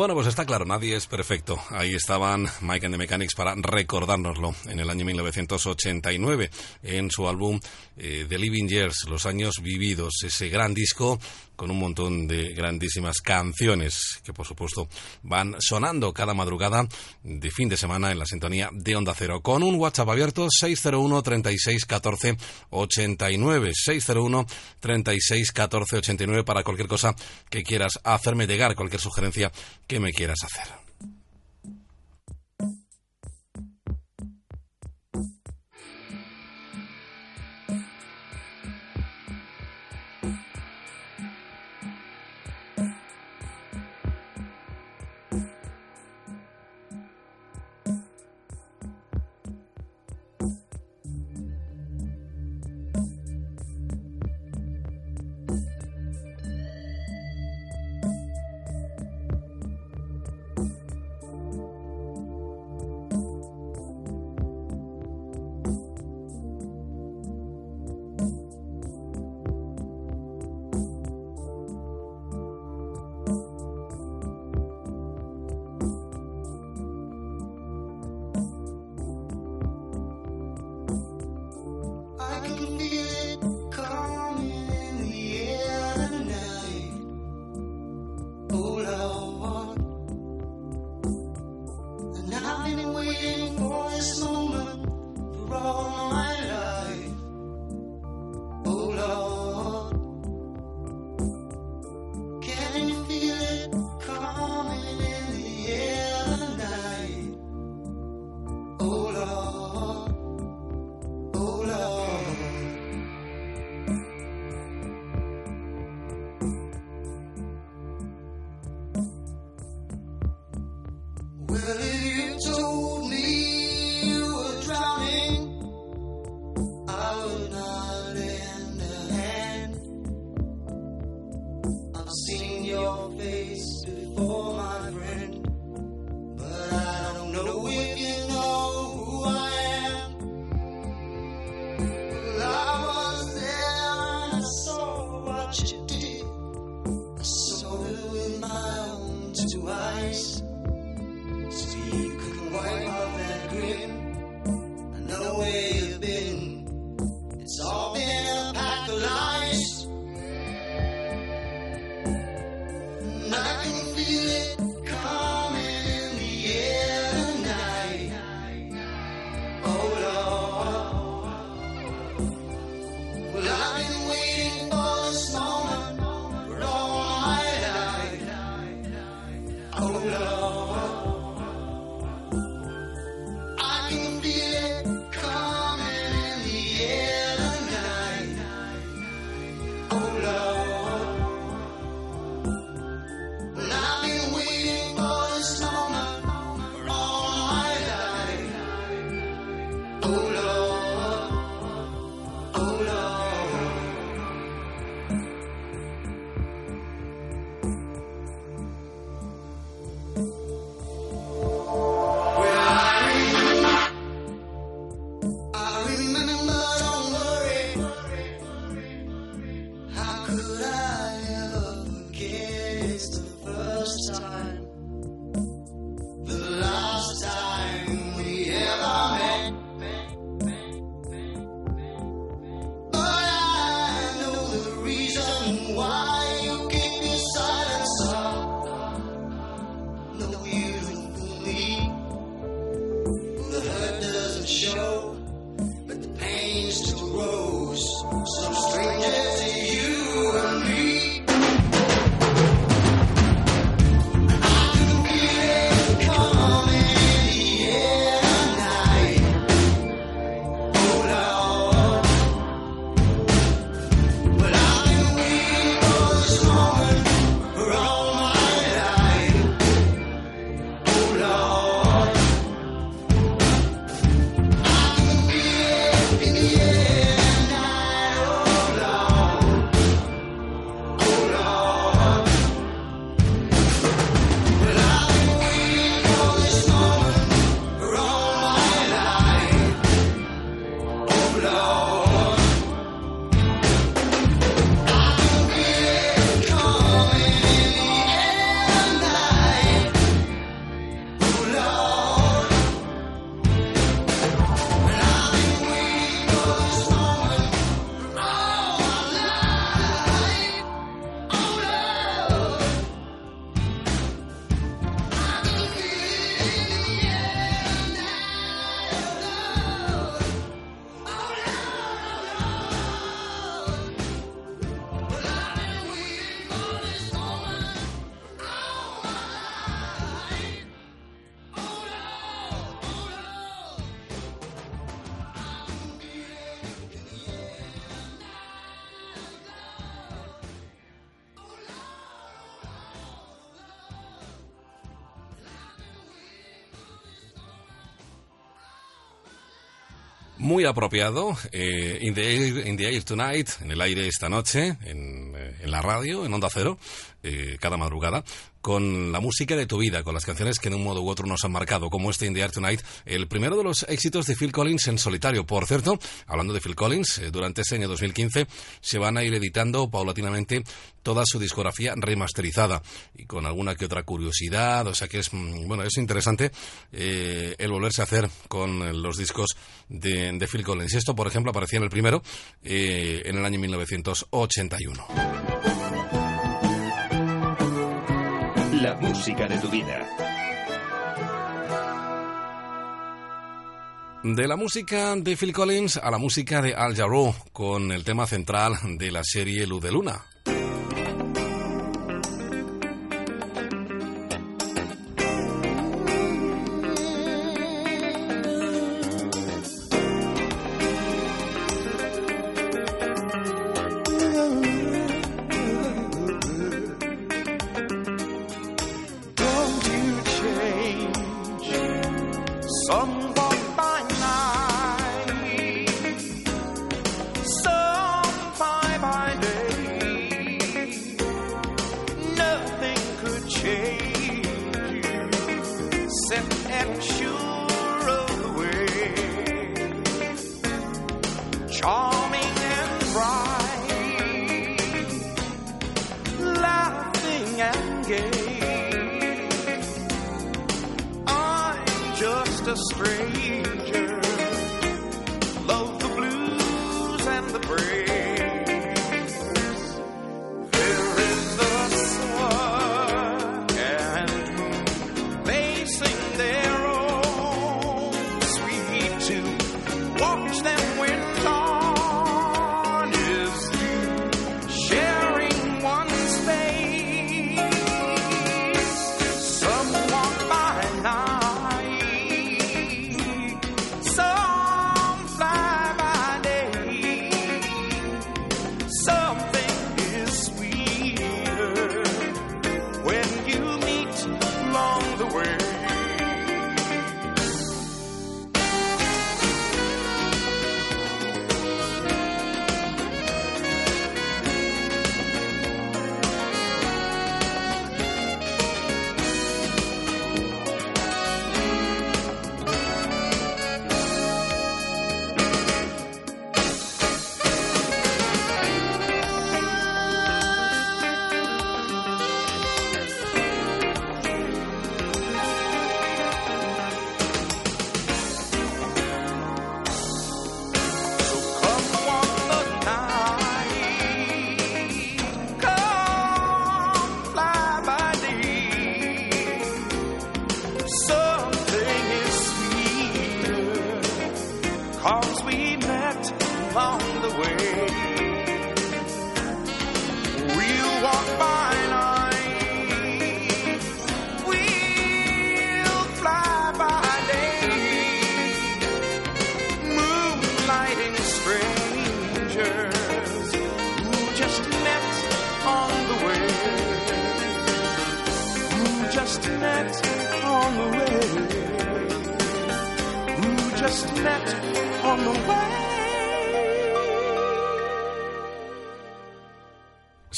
Bueno, pues está claro, nadie es perfecto. Ahí estaban Mike and the Mechanics para recordárnoslo en el año 1989 en su álbum eh, The Living Years, Los años vividos, ese gran disco con un montón de grandísimas canciones que por supuesto van sonando cada madrugada fin de semana en la sintonía de Onda Cero. Con un WhatsApp abierto 601 36 14 89 601 36 14 89 para cualquier cosa que quieras hacerme llegar, cualquier sugerencia que me quieras hacer. Muy apropiado, eh, in, the air, in the Air Tonight, en el aire esta noche, en, eh, la radio, en Onda Cero, eh, cada madrugada, con la música de tu vida, con las canciones que de un modo u otro nos han marcado, como este In the Air Tonight, el primero de los éxitos de Phil Collins en solitario. Por cierto, hablando de Phil Collins, eh, durante ese año 2015 se van a ir editando paulatinamente toda su discografía remasterizada y con alguna que otra curiosidad, o sea que es, mm, bueno, es interesante eh, el volverse a hacer con los discos de, Phil Collins. Esto, por ejemplo, aparecía en el primero eh, en el año 1981. La música de tu vida. De la música de Phil Collins a la música de Al Jarreau, con el tema central de la serie Luz de Luna.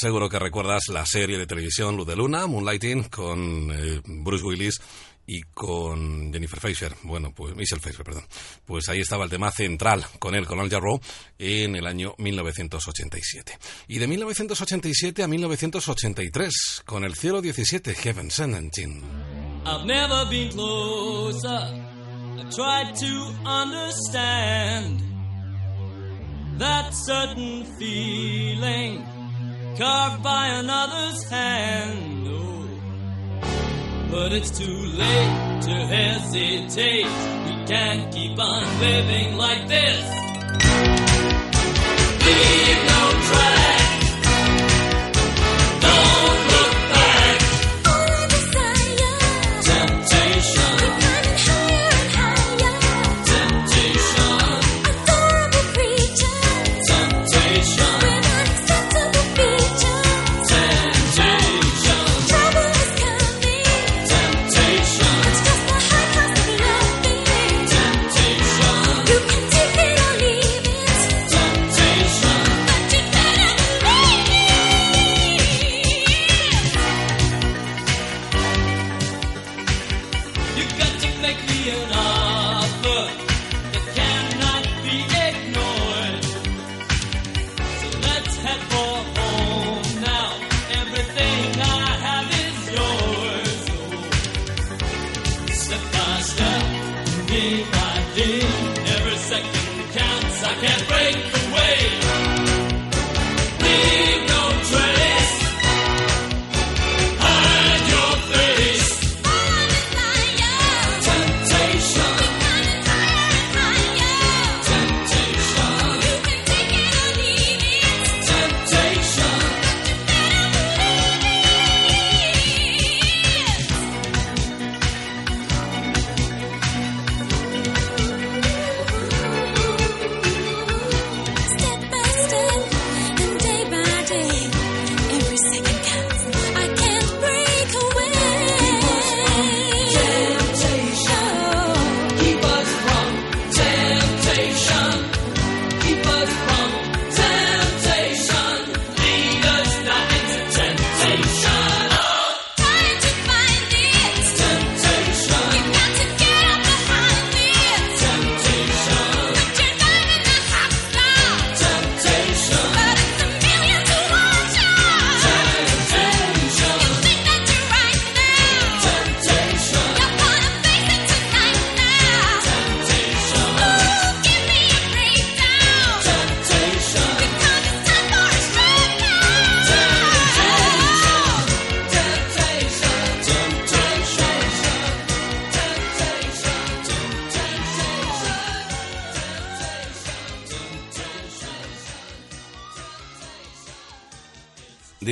Seguro que recuerdas la serie de televisión Luz de Luna, Moonlighting, con eh, Bruce Willis y con Jennifer Fisher. Bueno, pues Michelle Fisher, perdón. Pues ahí estaba el tema central con él, con Al Jarreau, en el año 1987. Y de 1987 a 1983, con el Cielo 17, Heaven 17. I've never been closer. I tried to understand that certain feeling carved by another's hand. Oh, but it's too late to hesitate. We can't keep on living like this. Leave no track.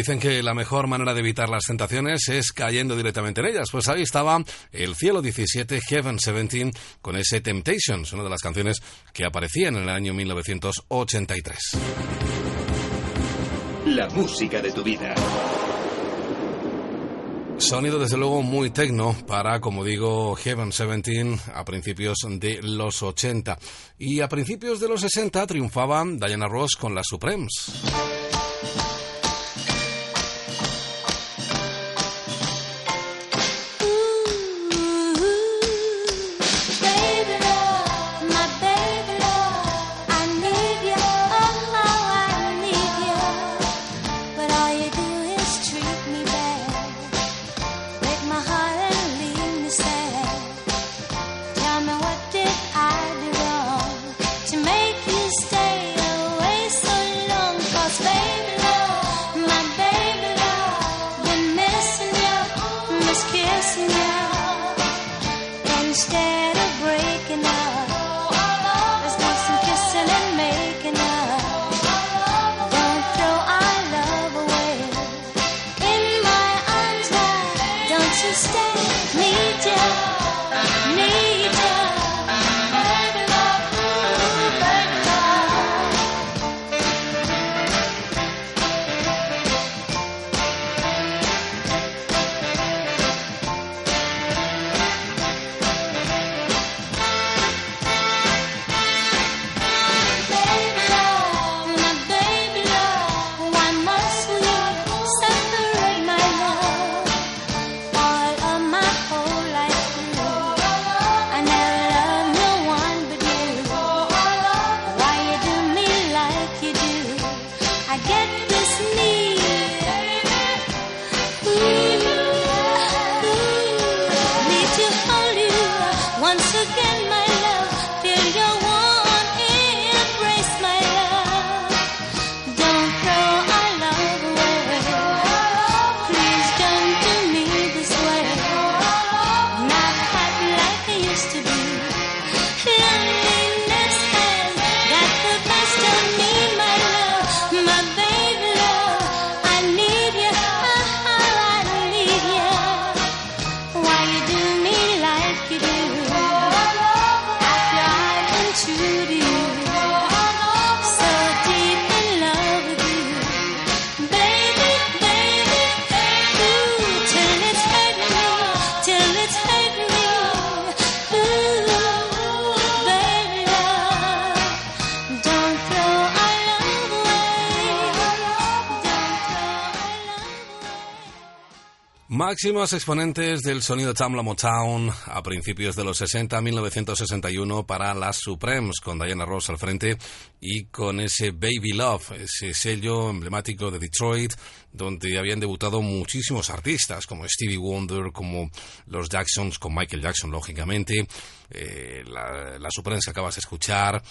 Dicen que la mejor manera de evitar las tentaciones es cayendo directamente en ellas. Pues ahí estaba el Cielo 17, Heaven 17, con ese Temptations, una de las canciones que aparecían en el año 1983. La música de tu vida. Sonido desde luego muy tecno para, como digo, Heaven 17 a principios de los 80. Y a principios de los 60 triunfaba Diana Ross con las Supremes. Máximos exponentes del sonido Tamla Motown a principios de los 60, 1961 para las Supremes, con Diana Ross al frente y con ese Baby Love, ese sello emblemático de Detroit, donde habían debutado muchísimos artistas, como Stevie Wonder, como los Jacksons, con Michael Jackson, lógicamente, eh, la, las Supremes que acabas de escuchar,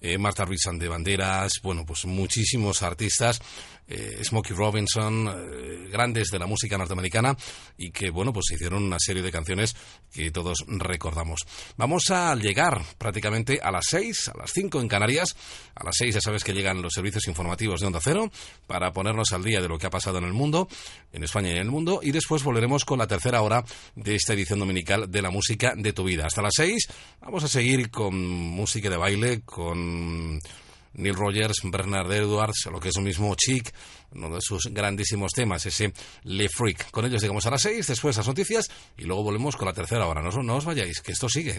eh, Martha Reeves de Banderas, bueno, pues muchísimos artistas, eh, Smokey Robinson, eh, grandes de la música norteamericana y que, bueno, pues hicieron una serie de canciones que todos recordamos. Vamos a llegar prácticamente a las 6, a las 5 en Canarias. A las 6 ya sabes que llegan los servicios informativos de Onda Cero para ponernos al día de lo que ha pasado en el mundo, en España y en el mundo, y después volveremos con la tercera hora de esta edición dominical de la música de tu vida. Hasta las 6 vamos a seguir con música de baile, con Neil Rogers, Bernard Edwards, lo que es lo mismo Chic, uno de sus grandísimos temas, ese Le Freak. Con ellos llegamos a las 6, después las noticias y luego volvemos con la tercera hora. No, no os vayáis, que esto sigue.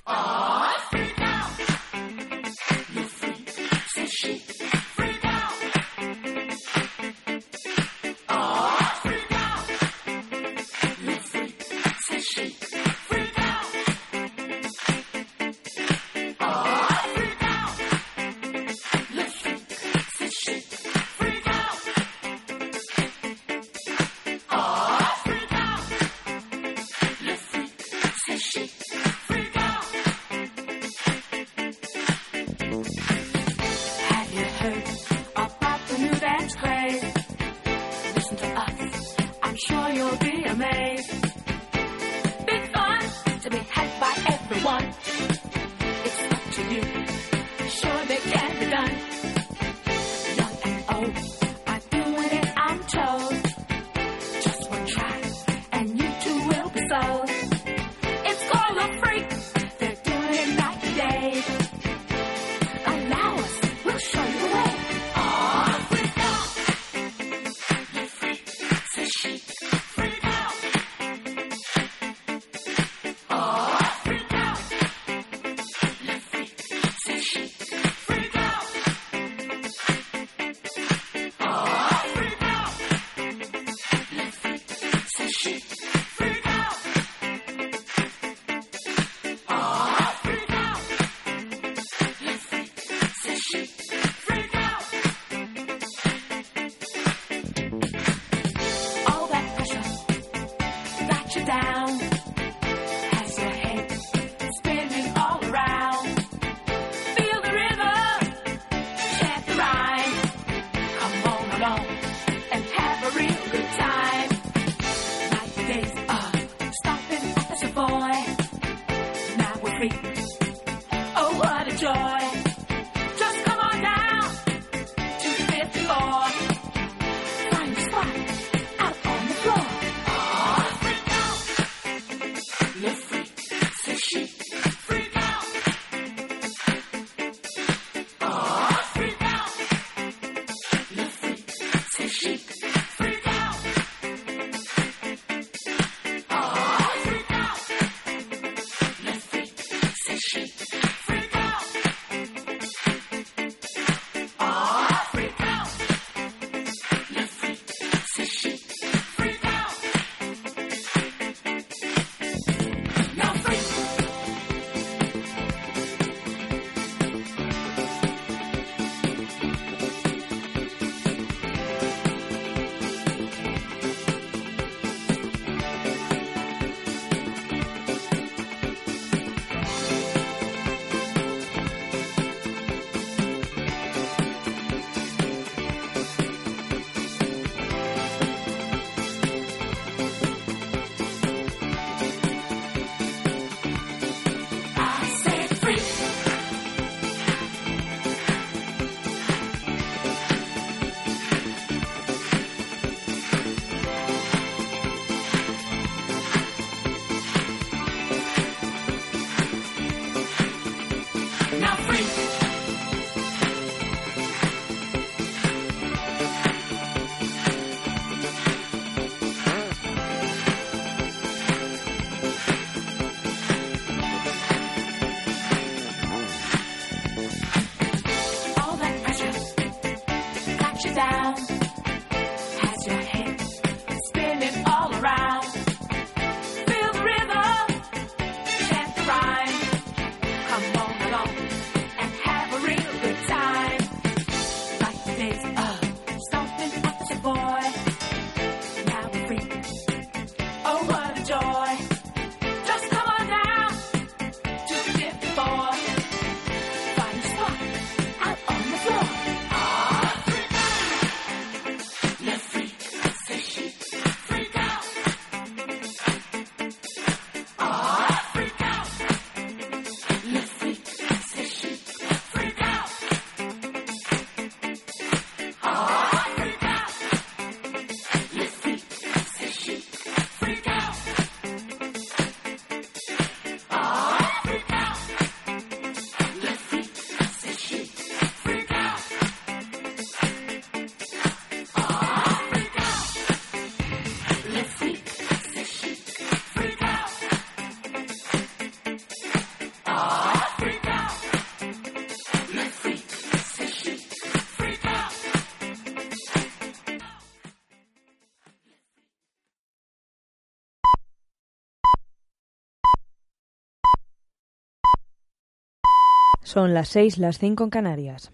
Son las 6, las 5 en Canarias.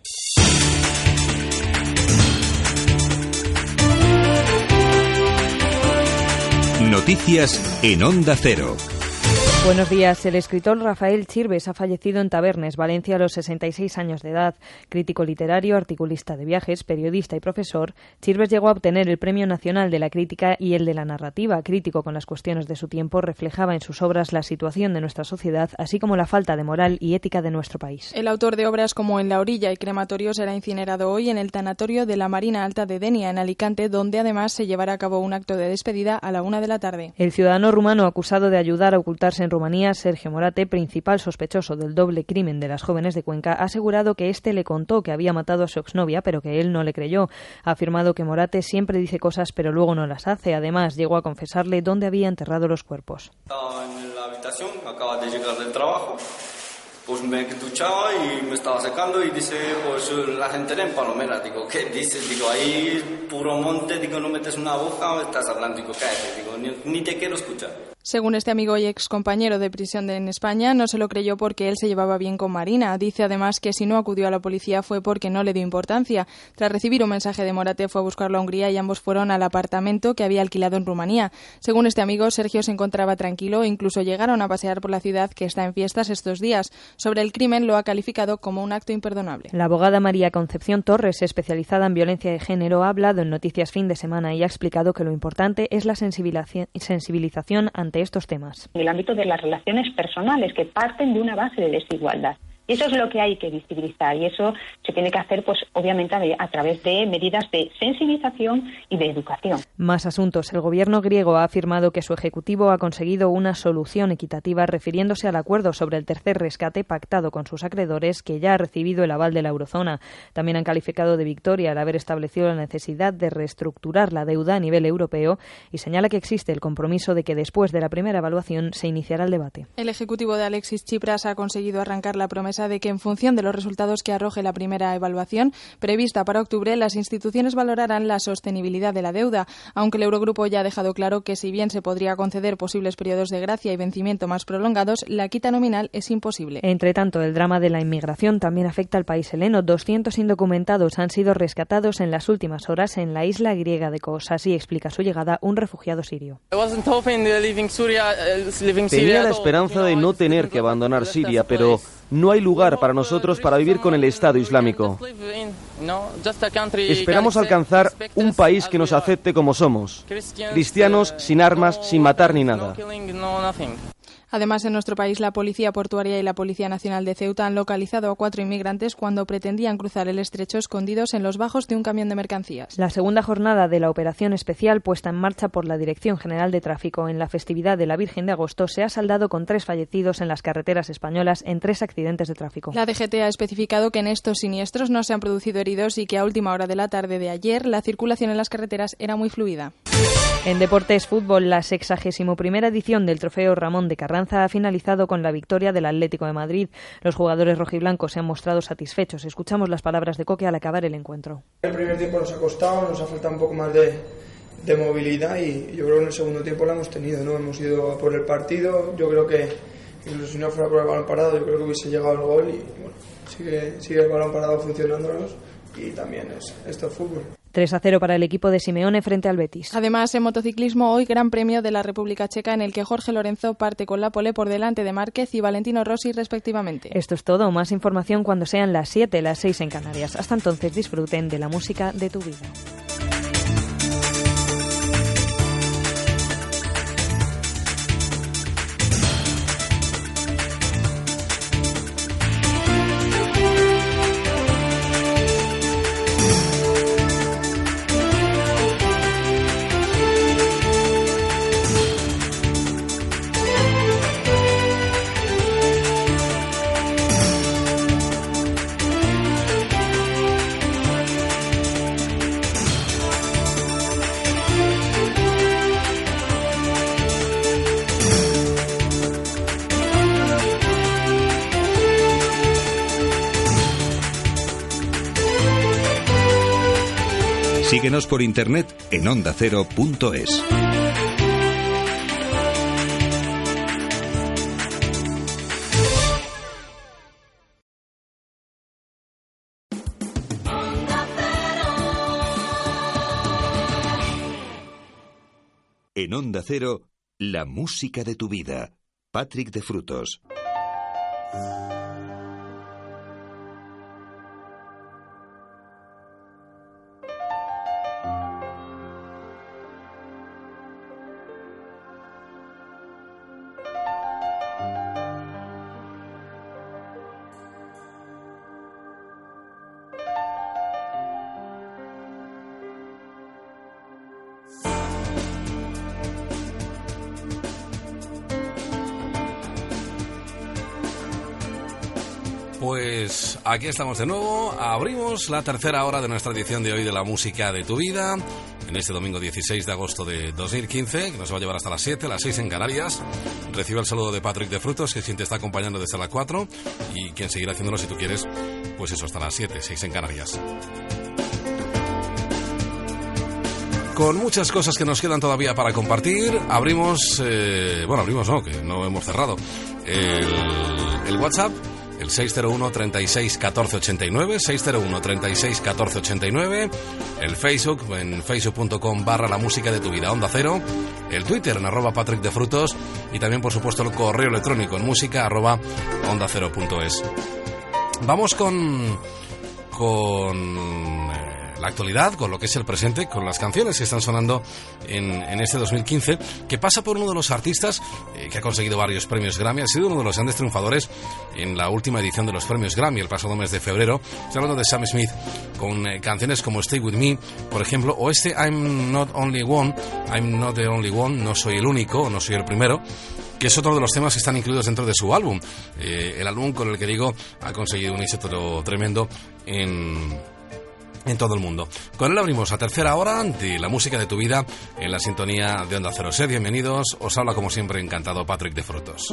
Noticias en Onda Cero. Buenos días. El escritor Rafael Chirves ha fallecido en Tabernes, Valencia, a los 66 años de edad. Crítico literario, articulista de viajes, periodista y profesor, Chirves llegó a obtener el Premio Nacional de la Crítica y el de la Narrativa. Crítico con las cuestiones de su tiempo, reflejaba en sus obras la situación de nuestra sociedad, así como la falta de moral y ética de nuestro país. El autor de obras como En la orilla y Crematorio será incinerado hoy en el tanatorio de la Marina Alta de Denia, en Alicante, donde además se llevará a cabo un acto de despedida a la una de la tarde. El ciudadano rumano acusado de ayudar a ocultarse en Rumanía, Sergio Morate, principal sospechoso del doble crimen de las jóvenes de Cuenca, ha asegurado que éste le contó que había matado a su exnovia, pero que él no le creyó. Ha afirmado que Morate siempre dice cosas, pero luego no las hace. Además, llegó a confesarle dónde había enterrado los cuerpos. Estaba en la habitación, acaba de llegar del trabajo. Pues me duchaba y me estaba secando y dice, pues la gente en Palomera. Digo, ¿qué dices? Digo, ahí puro monte, digo, no metes una aguja estás hablando. Digo, cállate, digo, ni, ni te quiero escuchar. Según este amigo y ex compañero de prisión en España, no se lo creyó porque él se llevaba bien con Marina. Dice además que si no acudió a la policía fue porque no le dio importancia. Tras recibir un mensaje de Morate fue a buscarlo a Hungría y ambos fueron al apartamento que había alquilado en Rumanía. Según este amigo, Sergio se encontraba tranquilo e incluso llegaron a pasear por la ciudad que está en fiestas estos días. Sobre el crimen lo ha calificado como un acto imperdonable. La abogada María Concepción Torres, especializada en violencia de género, ha hablado en Noticias Fin de Semana y ha explicado que lo importante es la sensibilización ante En el ámbito de las relaciones personales que parten de una base de desigualdad. Y eso es lo que hay que visibilizar y eso se tiene que hacer, pues, obviamente, a, a, través de medidas de sensibilización y de educación. Más asuntos. El gobierno griego ha afirmado que su ejecutivo ha conseguido una solución equitativa refiriéndose al acuerdo sobre el tercer rescate pactado con sus acreedores que ya ha recibido el aval de la eurozona. También han calificado de victoria al haber establecido la necesidad de reestructurar la deuda a nivel europeo y señala que existe el compromiso de que después de la primera evaluación se iniciará el debate. El ejecutivo de Alexis Tsipras ha conseguido arrancar la promesa de que en función de los resultados que arroje la primera evaluación prevista para octubre, las instituciones valorarán la sostenibilidad de la deuda, aunque el Eurogrupo ya ha dejado claro que si bien se podría conceder posibles periodos de gracia y vencimiento más prolongados, la quita nominal es imposible. Entre tanto, el drama de la inmigración también afecta al país heleno. 200 indocumentados han sido rescatados en las últimas horas en la isla griega de Kos. Así explica su llegada un refugiado sirio. Tenía la esperanza de no tener que abandonar Siria, pero no hay lugar para nosotros para vivir con el Estado Islámico. Esperamos alcanzar un país que nos acepte como somos, cristianos sin armas, sin matar ni nada. Además, en nuestro país, la Policía Portuaria y la Policía Nacional de Ceuta han localizado a cuatro inmigrantes cuando pretendían cruzar el estrecho escondidos en los bajos de un camión de mercancías. La segunda jornada de la operación especial puesta en marcha por la Dirección General de Tráfico en la festividad de la Virgen de Agosto se ha saldado con tres fallecidos en las carreteras españolas en tres accidentes de tráfico. La DGT ha especificado que en estos siniestros no se han producido heridos y que a última hora de la tarde de ayer la circulación en las carreteras era muy fluida. En Deportes Fútbol, la 61 primera edición del Trofeo Ramón de Carranza ha finalizado con la victoria del Atlético de Madrid. Los jugadores rojiblancos se han mostrado satisfechos. Escuchamos las palabras de Coque al acabar el encuentro. El primer tiempo nos ha costado, nos ha faltado un poco más de, de movilidad y yo creo que en el segundo tiempo la hemos tenido, ¿no? Hemos ido por el partido, yo creo que incluso si no fuera por el balón parado, yo creo que hubiese llegado el gol y bueno, sigue, sigue el balón parado funcionándonos y también es, esto es fútbol. 3 a 0 para el equipo de Simeone frente al Betis. Además, en motociclismo, hoy Gran Premio de la República Checa en el que Jorge Lorenzo parte con la pole por delante de Márquez y Valentino Rossi respectivamente. Esto es todo. Más información cuando sean las 7, las 6 en Canarias. Hasta entonces disfruten de la música de tu vida. Síguenos por internet en ondacero.es. En Onda Cero, la música de tu vida. Patrick de Frutos. Aquí estamos de nuevo. Abrimos la tercera hora de nuestra edición de hoy de la música de tu vida. En este domingo 16 de agosto de 2015, que nos va a llevar hasta las 7, las 6 en Canarias. Recibe el saludo de Patrick de Frutos, que quien te está acompañando desde las 4 y quien seguirá haciéndolo si tú quieres, pues eso, hasta las 7, 6 en Canarias. Con muchas cosas que nos quedan todavía para compartir, abrimos, eh, bueno, abrimos no, que no hemos cerrado, el, el WhatsApp, el 601 36 14 89, 601 36 14 89, el Facebook, en facebook.com barra la música de tu vida, onda cero, el Twitter en arroba Patrick de Frutos. Y también por supuesto el correo electrónico en música arroba onda cero punto es. Vamos con, con la actualidad, con lo que es el presente, con las canciones que están sonando en, en este 2015, que pasa por uno de los artistas eh, que ha conseguido varios premios Grammy, ha sido uno de los grandes triunfadores en la última edición de los premios Grammy, el pasado mes de febrero. Estoy hablando de Sam Smith, con eh, canciones como Stay With Me, por ejemplo, o este I'm Not Only One, I'm Not the Only One, no soy el único, no soy el primero, que es otro de los temas que están incluidos dentro de su álbum. Eh, el álbum con el que digo ha conseguido un éxito tremendo en, en todo el mundo. Con él abrimos la tercera hora de la música de tu vida en la sintonía de Onda Cero. Sed bienvenidos. Os habla como siempre encantado Patrick de Frutos.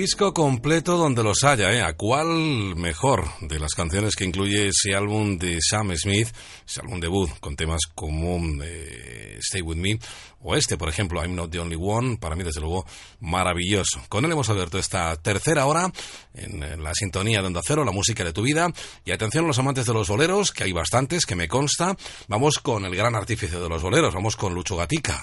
Disco completo donde los haya, ¿eh? ¿A cuál mejor de las canciones que incluye ese álbum de Sam Smith, ese álbum debut, con temas como eh, Stay With Me, o este, por ejemplo, I'm Not The Only One, para mí, desde luego, maravilloso. Con él hemos abierto esta tercera hora en, en la sintonía de Onda Cero, la música de tu vida. Y atención a los amantes de los boleros, que hay bastantes, que me consta. Vamos con el gran artífice de los boleros, vamos con Lucho Gatica.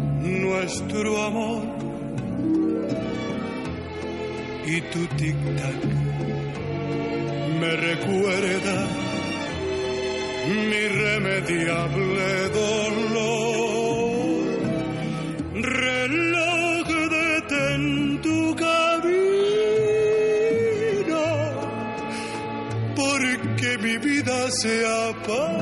nuestro amor. Y tu tic-tac me recuerda mi irremediable dolor. Reloj detén tu camino, porque mi vida se apaga.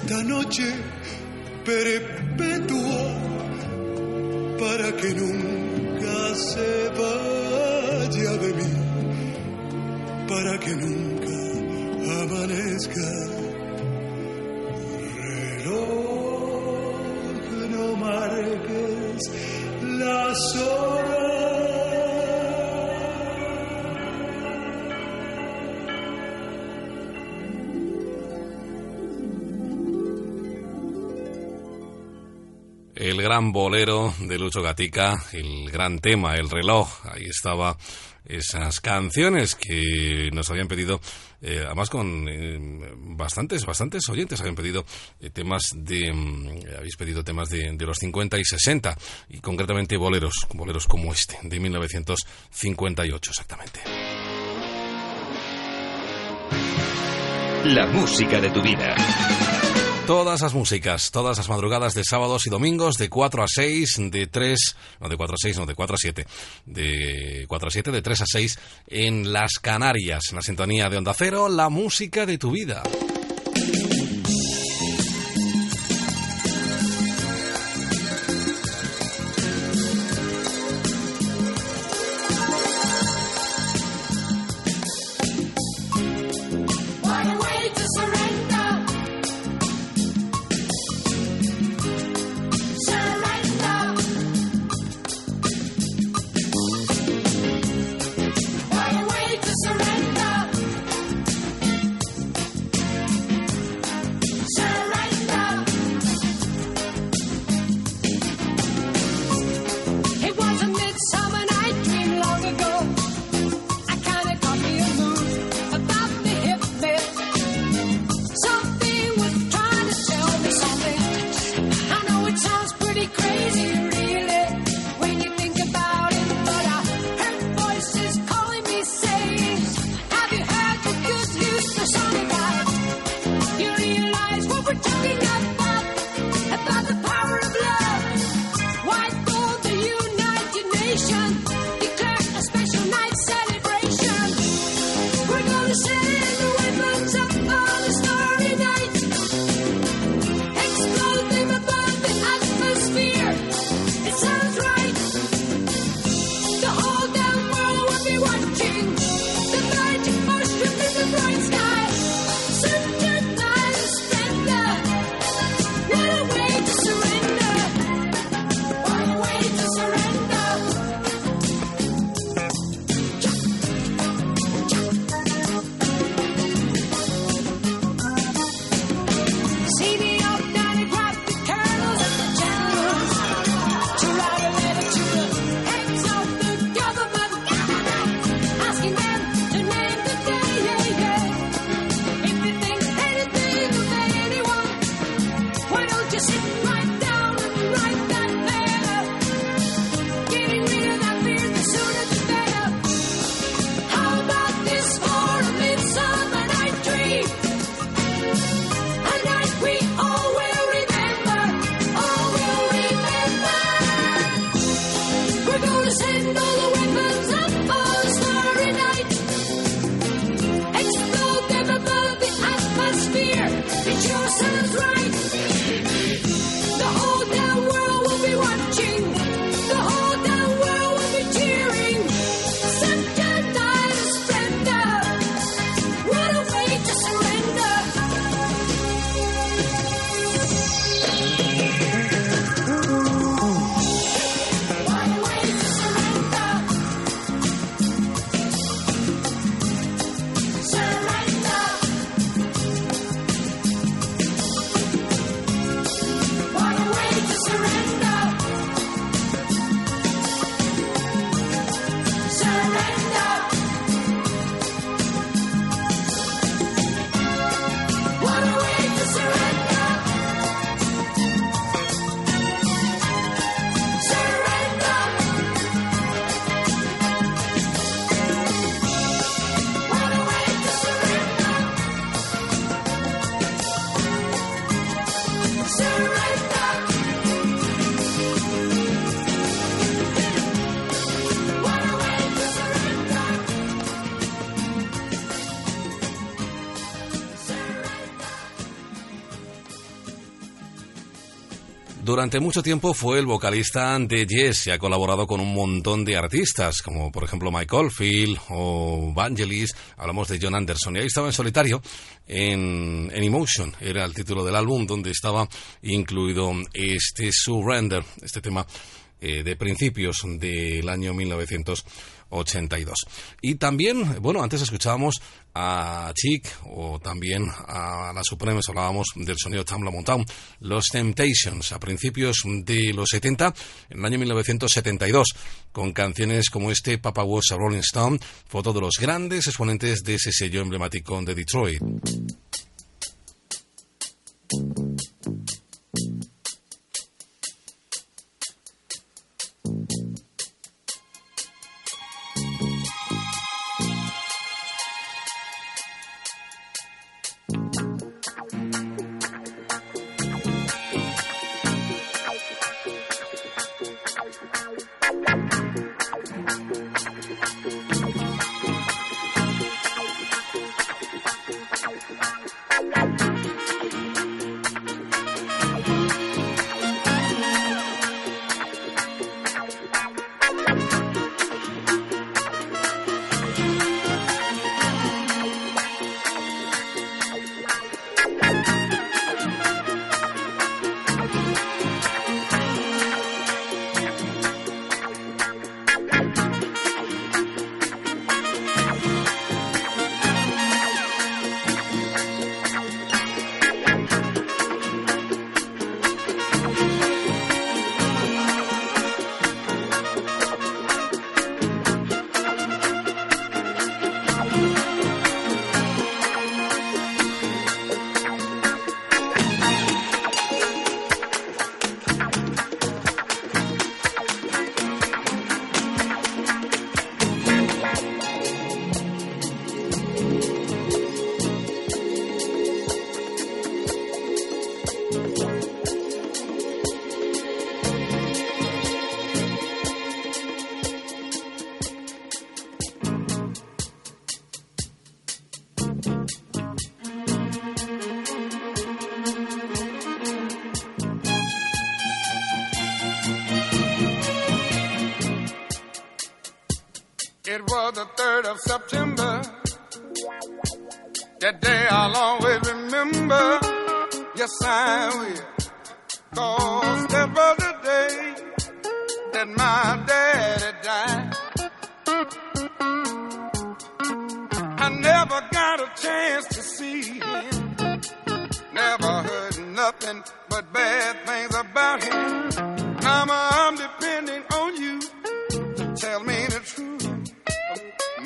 esta noche perpetua gran bolero de Lucho Gatica, el gran tema, el reloj. Ahí estaba esas canciones que nos habían pedido, eh, además con eh, bastantes, bastantes oyentes habían pedido eh, temas de, mm, habéis pedido temas de, de los 50 y 60, y concretamente boleros, boleros como este, de 1958 exactamente. La música de tu vida. Todas las músicas, todas las madrugadas de sábados y domingos de 4 a 6, de 3, no de 4 a 6, no de 4 a 7, de 4 a 7, de 3 a 6 en las Canarias, en la sintonía de Onda Cero, la música de tu vida. Durante mucho tiempo fue el vocalista de Yes y ha colaborado con un montón de artistas, como por ejemplo Mike Oldfield o Vangelis. Hablamos de John Anderson. Y ahí estaba en solitario en, en Emotion, era el título del álbum donde estaba incluido este Surrender, este tema eh, de principios del año 1982. Y también, bueno, antes escuchábamos a Chic o también a la Supremes, hablábamos del sonido Tamla Mountain, los Temptations a principios de los 70, en el año 1972, con canciones como este Papa Was a Rolling Stone, foto de los grandes exponentes de ese sello emblemático de Detroit.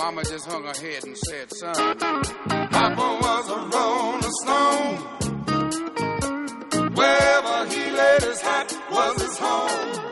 Mama just hung her head and said, son, Papa was a rolling stone. Wherever he laid his hat was his home.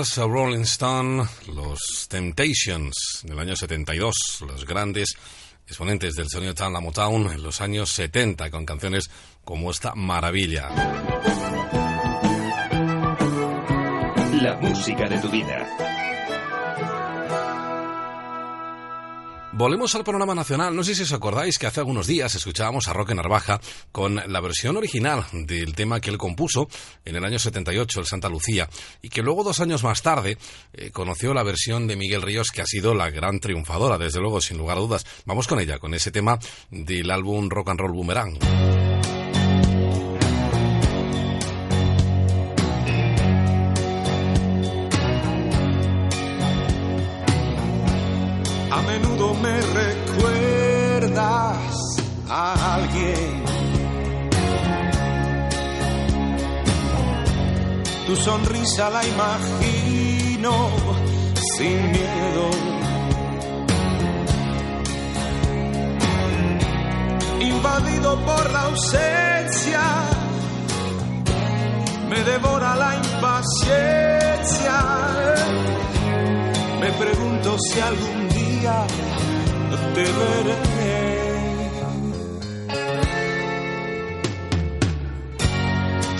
A Rolling Stone, los Temptations del año 72, los grandes exponentes del sonido Town La Motown en los años 70 con canciones como esta maravilla. La música de tu vida. Volvemos al programa nacional. No sé si os acordáis que hace algunos días escuchábamos a Roque Narvaja con la versión original del tema que él compuso en el año 78, el Santa Lucía, que luego dos años más tarde eh, conoció la versión de Miguel Ríos que ha sido la gran triunfadora, desde luego, sin lugar a dudas. Vamos con ella, con ese tema del álbum Rock and Roll Boomerang. A menudo me recuerdas a alguien. Tu sonrisa la imagino sin miedo. Invadido por la ausencia, me devora la impaciencia. Me pregunto si algún día te veré.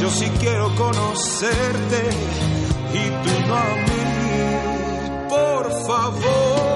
Yo sí quiero conocerte y tú no a mí. Por favor,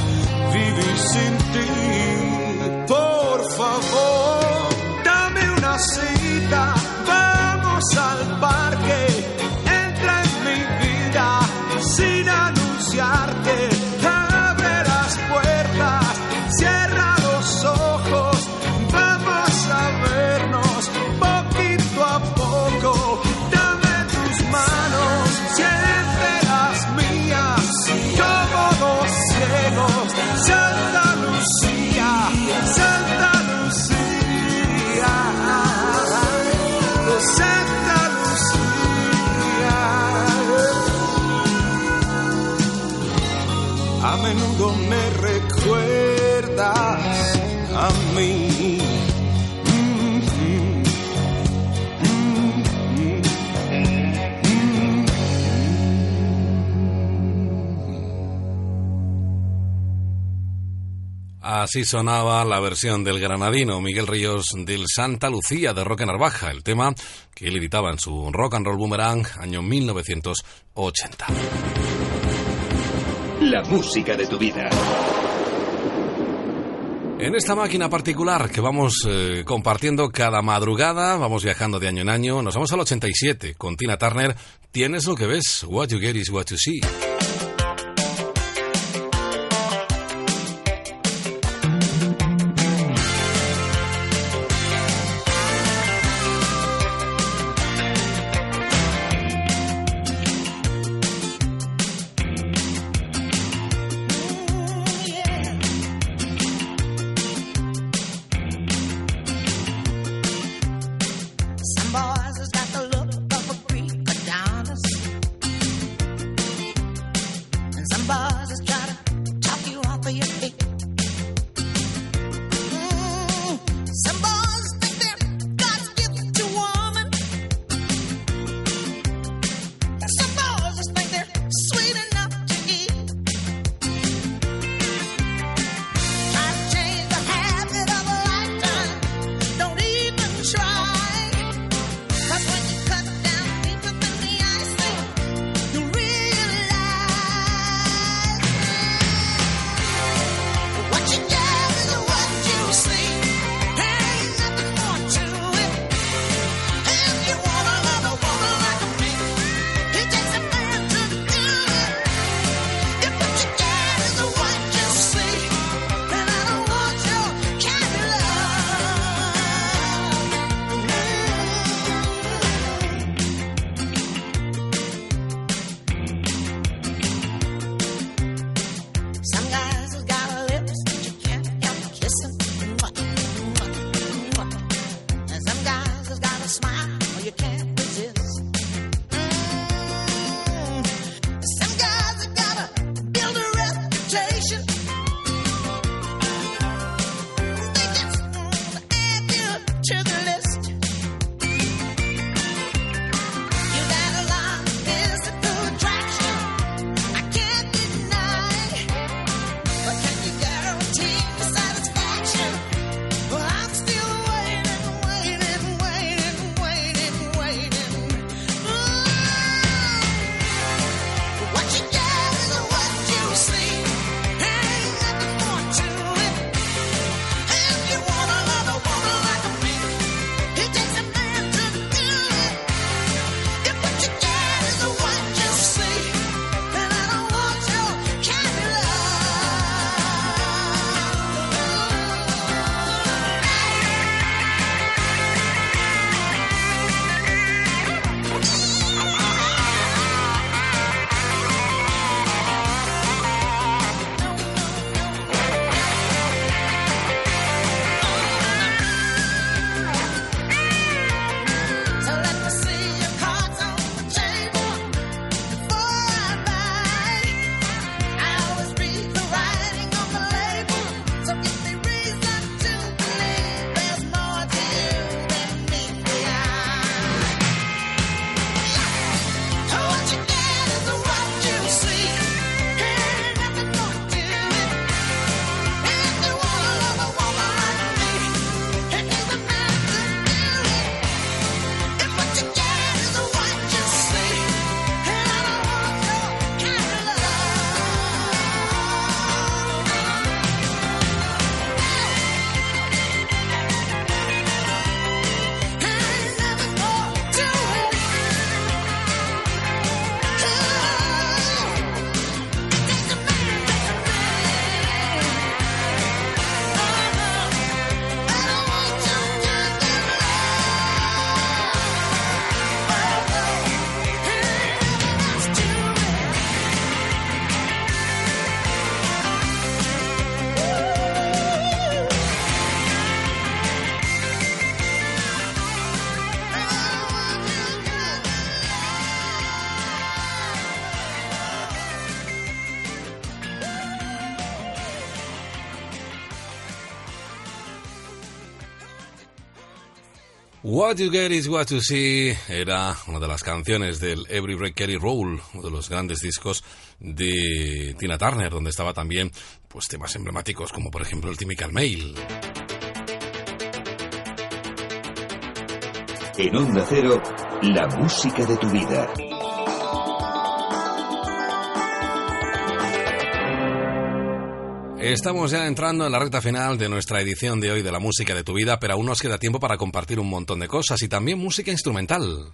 vivir sin ti. Por favor, dame una cita. Vamos al parque. Así sonaba la versión del granadino Miguel Ríos del Santa Lucía de Roque Narvaja, el tema que él editaba en su Rock and Roll Boomerang año 1980. La música de tu vida. En esta máquina particular que vamos eh, compartiendo cada madrugada, vamos viajando de año en año, nos vamos al 87 con Tina Turner. Tienes lo que ves, what you get is what you see. What You Get Is What You See era una de las canciones del Every Break Carry Roll, uno de los grandes discos de Tina Turner, donde estaba también pues temas emblemáticos como por ejemplo el Typical Mail. En Onda Cero, la música de tu vida. Estamos ya entrando en la recta final de nuestra edición de hoy de la música de tu vida, pero aún nos queda tiempo para compartir un montón de cosas y también música instrumental.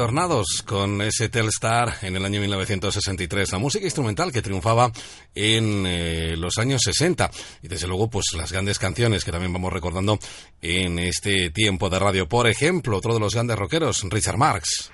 Tornados con ese Telstar en el año 1963. La música instrumental que triunfaba en eh, los años 60. Y desde luego, pues las grandes canciones que también vamos recordando en este tiempo de radio. Por ejemplo, otro de los grandes rockeros, Richard Marx.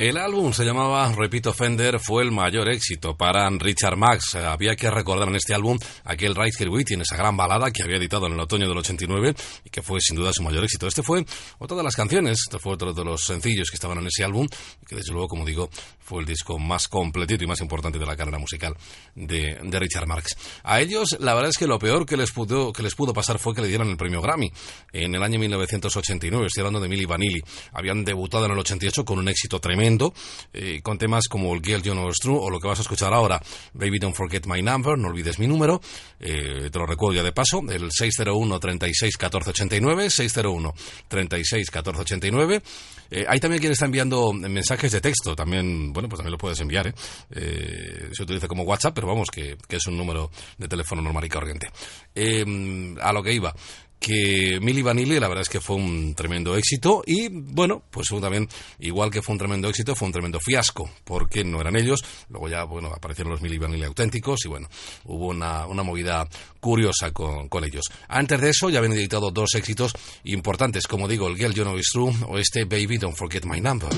El álbum se llamaba Repito Fender, fue el mayor éxito para Richard Max. Eh, Había que recordar en este álbum aquel Right Here You, esa gran balada que había editado en el otoño del 89 y que fue sin duda su mayor éxito. Este fue otra de las canciones, este fue otro de los sencillos que estaban en ese álbum y que desde luego, como digo, fue el disco más completito y más importante de la carrera musical de, de Richard Marx. A ellos, la verdad es que lo peor que les, pudo, que les pudo pasar fue que le dieran el premio Grammy en el año 1989. Estoy hablando de Milli Vanilli. Habían debutado en el 88 con un éxito tremendo, eh, con temas como el Girl You Know True o lo que vas a escuchar ahora, Baby Don't Forget My Number, no olvides mi número. Eh, te lo recuerdo ya de paso, el 601 36 14 89, 601 36 14 89. Eh, hay también quien está enviando mensajes de texto, también, bueno, pues también lo puedes enviar, ¿eh? Eh, se utiliza como WhatsApp, pero vamos, que, que es un número de teléfono normal y corriente. Eh, a lo que iba que Milli Vanilli la verdad es que fue un tremendo éxito y bueno, pues también igual que fue un tremendo éxito, fue un tremendo fiasco, porque no eran ellos, luego ya bueno, aparecieron los Milli Vanilli auténticos y bueno, hubo una, una movida curiosa con, con ellos. Antes de eso ya habían editado dos éxitos importantes, como digo, el Girl You Know It's True o este Baby Don't Forget My Number.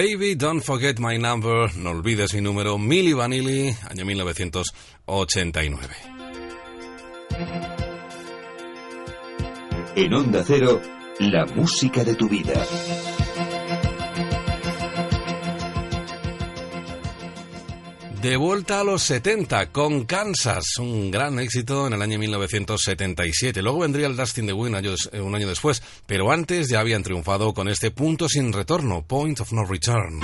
Baby, Don't Forget My Number, No Olvides Mi Número, Milli Vanilli, año 1989. En Onda Cero, la música de tu vida. De vuelta a los 70 con Kansas, un gran éxito en el año 1977. Luego vendría el Dustin the Wind eh, un año después, pero antes ya habían triunfado con este punto sin retorno, Point of No Return.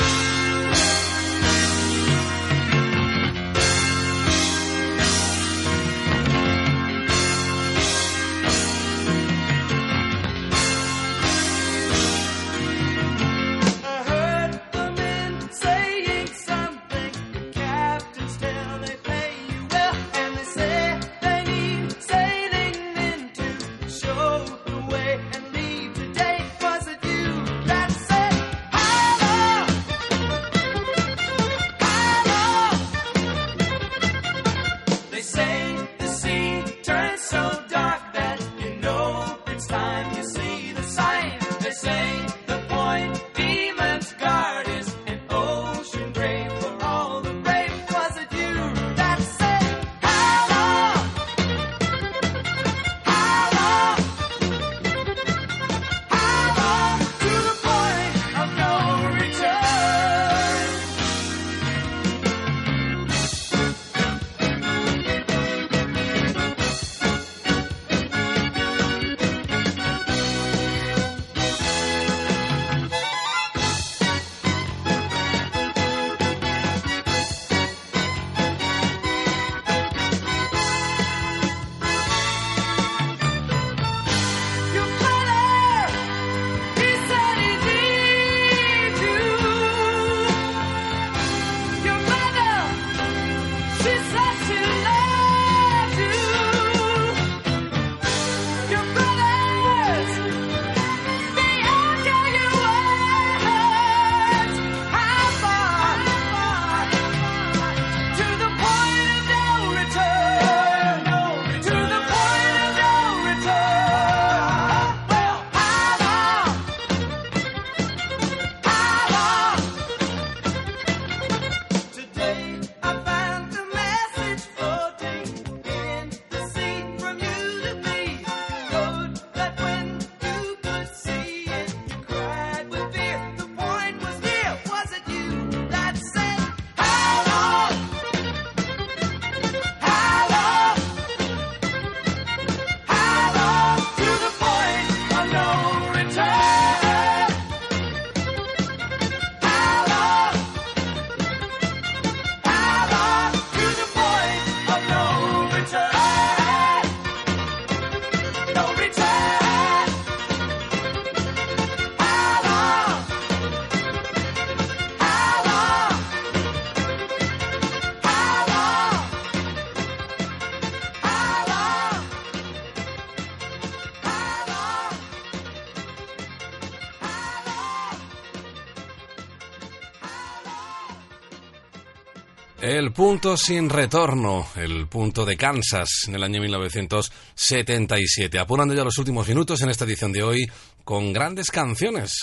punto sin retorno, el punto de Kansas en el año 1977. Apurando ya los últimos minutos en esta edición de hoy con grandes canciones.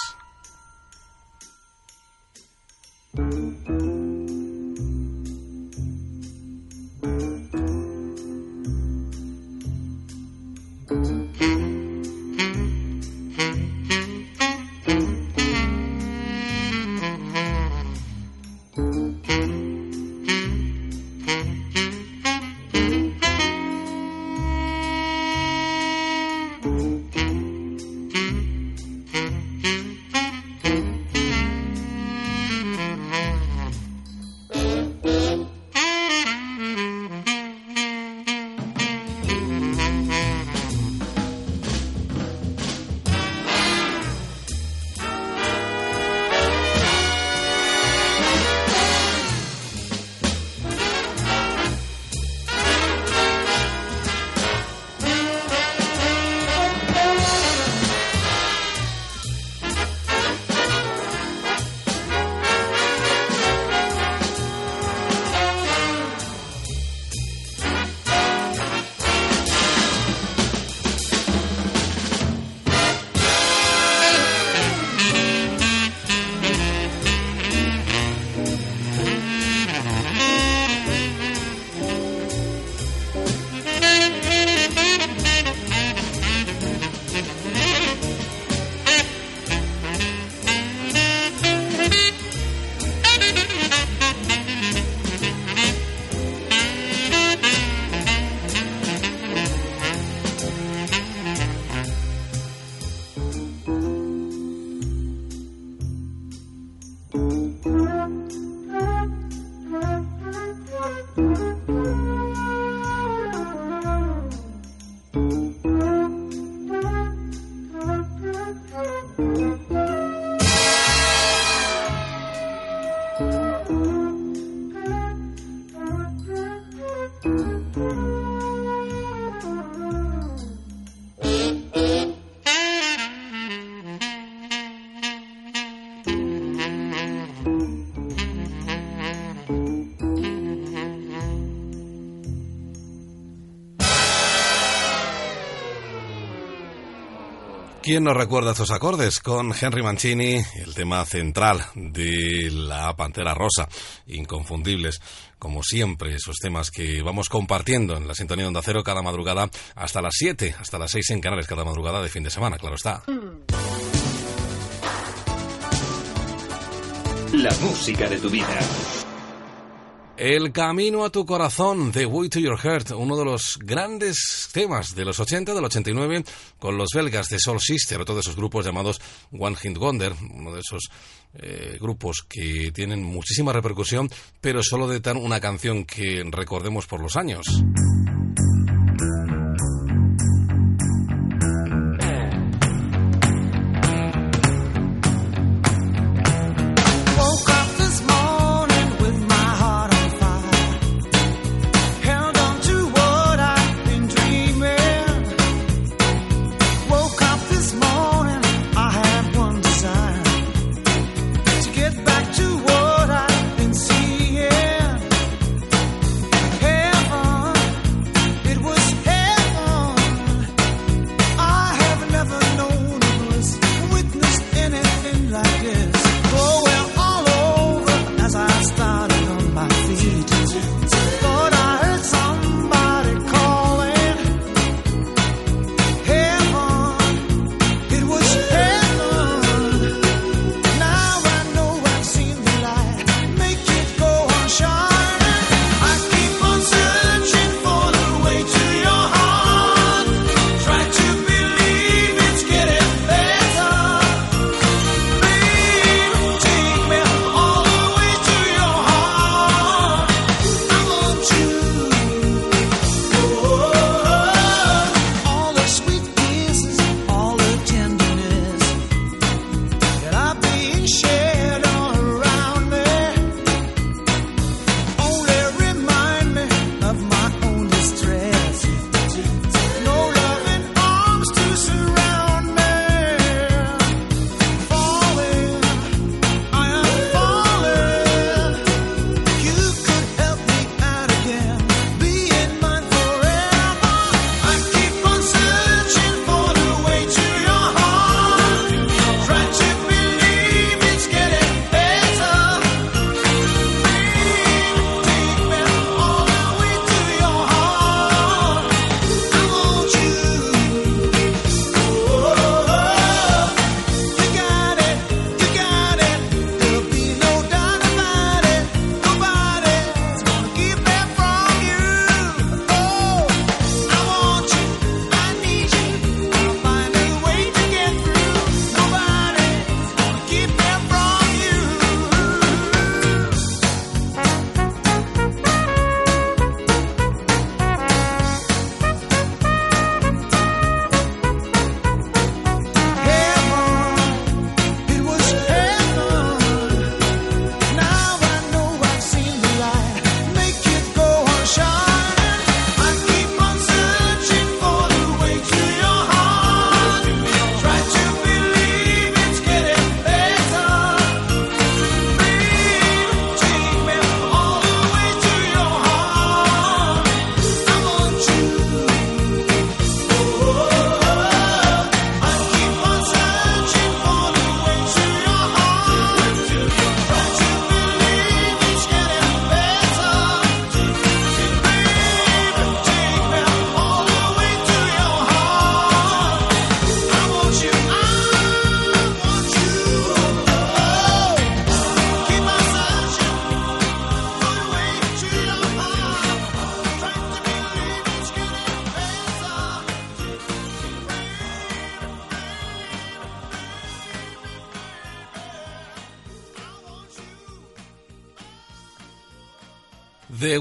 ¿Quién nos recuerda estos acordes? Con Henry Mancini, el tema central de la Pantera Rosa, inconfundibles, como siempre, esos temas que vamos compartiendo en la sintonía de Onda Cero cada madrugada hasta las 7, hasta las 6 en Canales cada madrugada de fin de semana, claro está. La música de tu vida. El camino a tu corazón, The Way to Your Heart, uno de los grandes temas de los 80, del 89, con los belgas de Soul Sister, otro de esos grupos llamados One Hit Wonder, uno de esos eh, grupos que tienen muchísima repercusión, pero solo de tan una canción que recordemos por los años.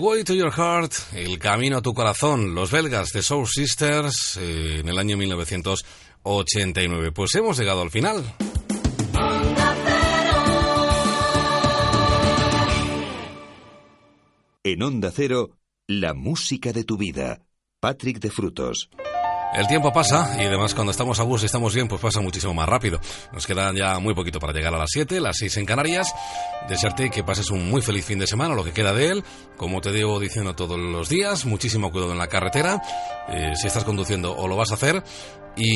Way to Your Heart, El Camino a tu Corazón, los belgas de Soul Sisters eh, en el año 1989. Pues hemos llegado al final. En Onda Cero, la música de tu vida. Patrick de Frutos. El tiempo pasa y además cuando estamos a gusto y estamos bien, pues pasa muchísimo más rápido. Nos queda ya muy poquito para llegar a las 7, las 6 en Canarias. Desearte que pases un muy feliz fin de semana, lo que queda de él. Como te digo diciendo todos los días, muchísimo cuidado en la carretera. Eh, si estás conduciendo o lo vas a hacer,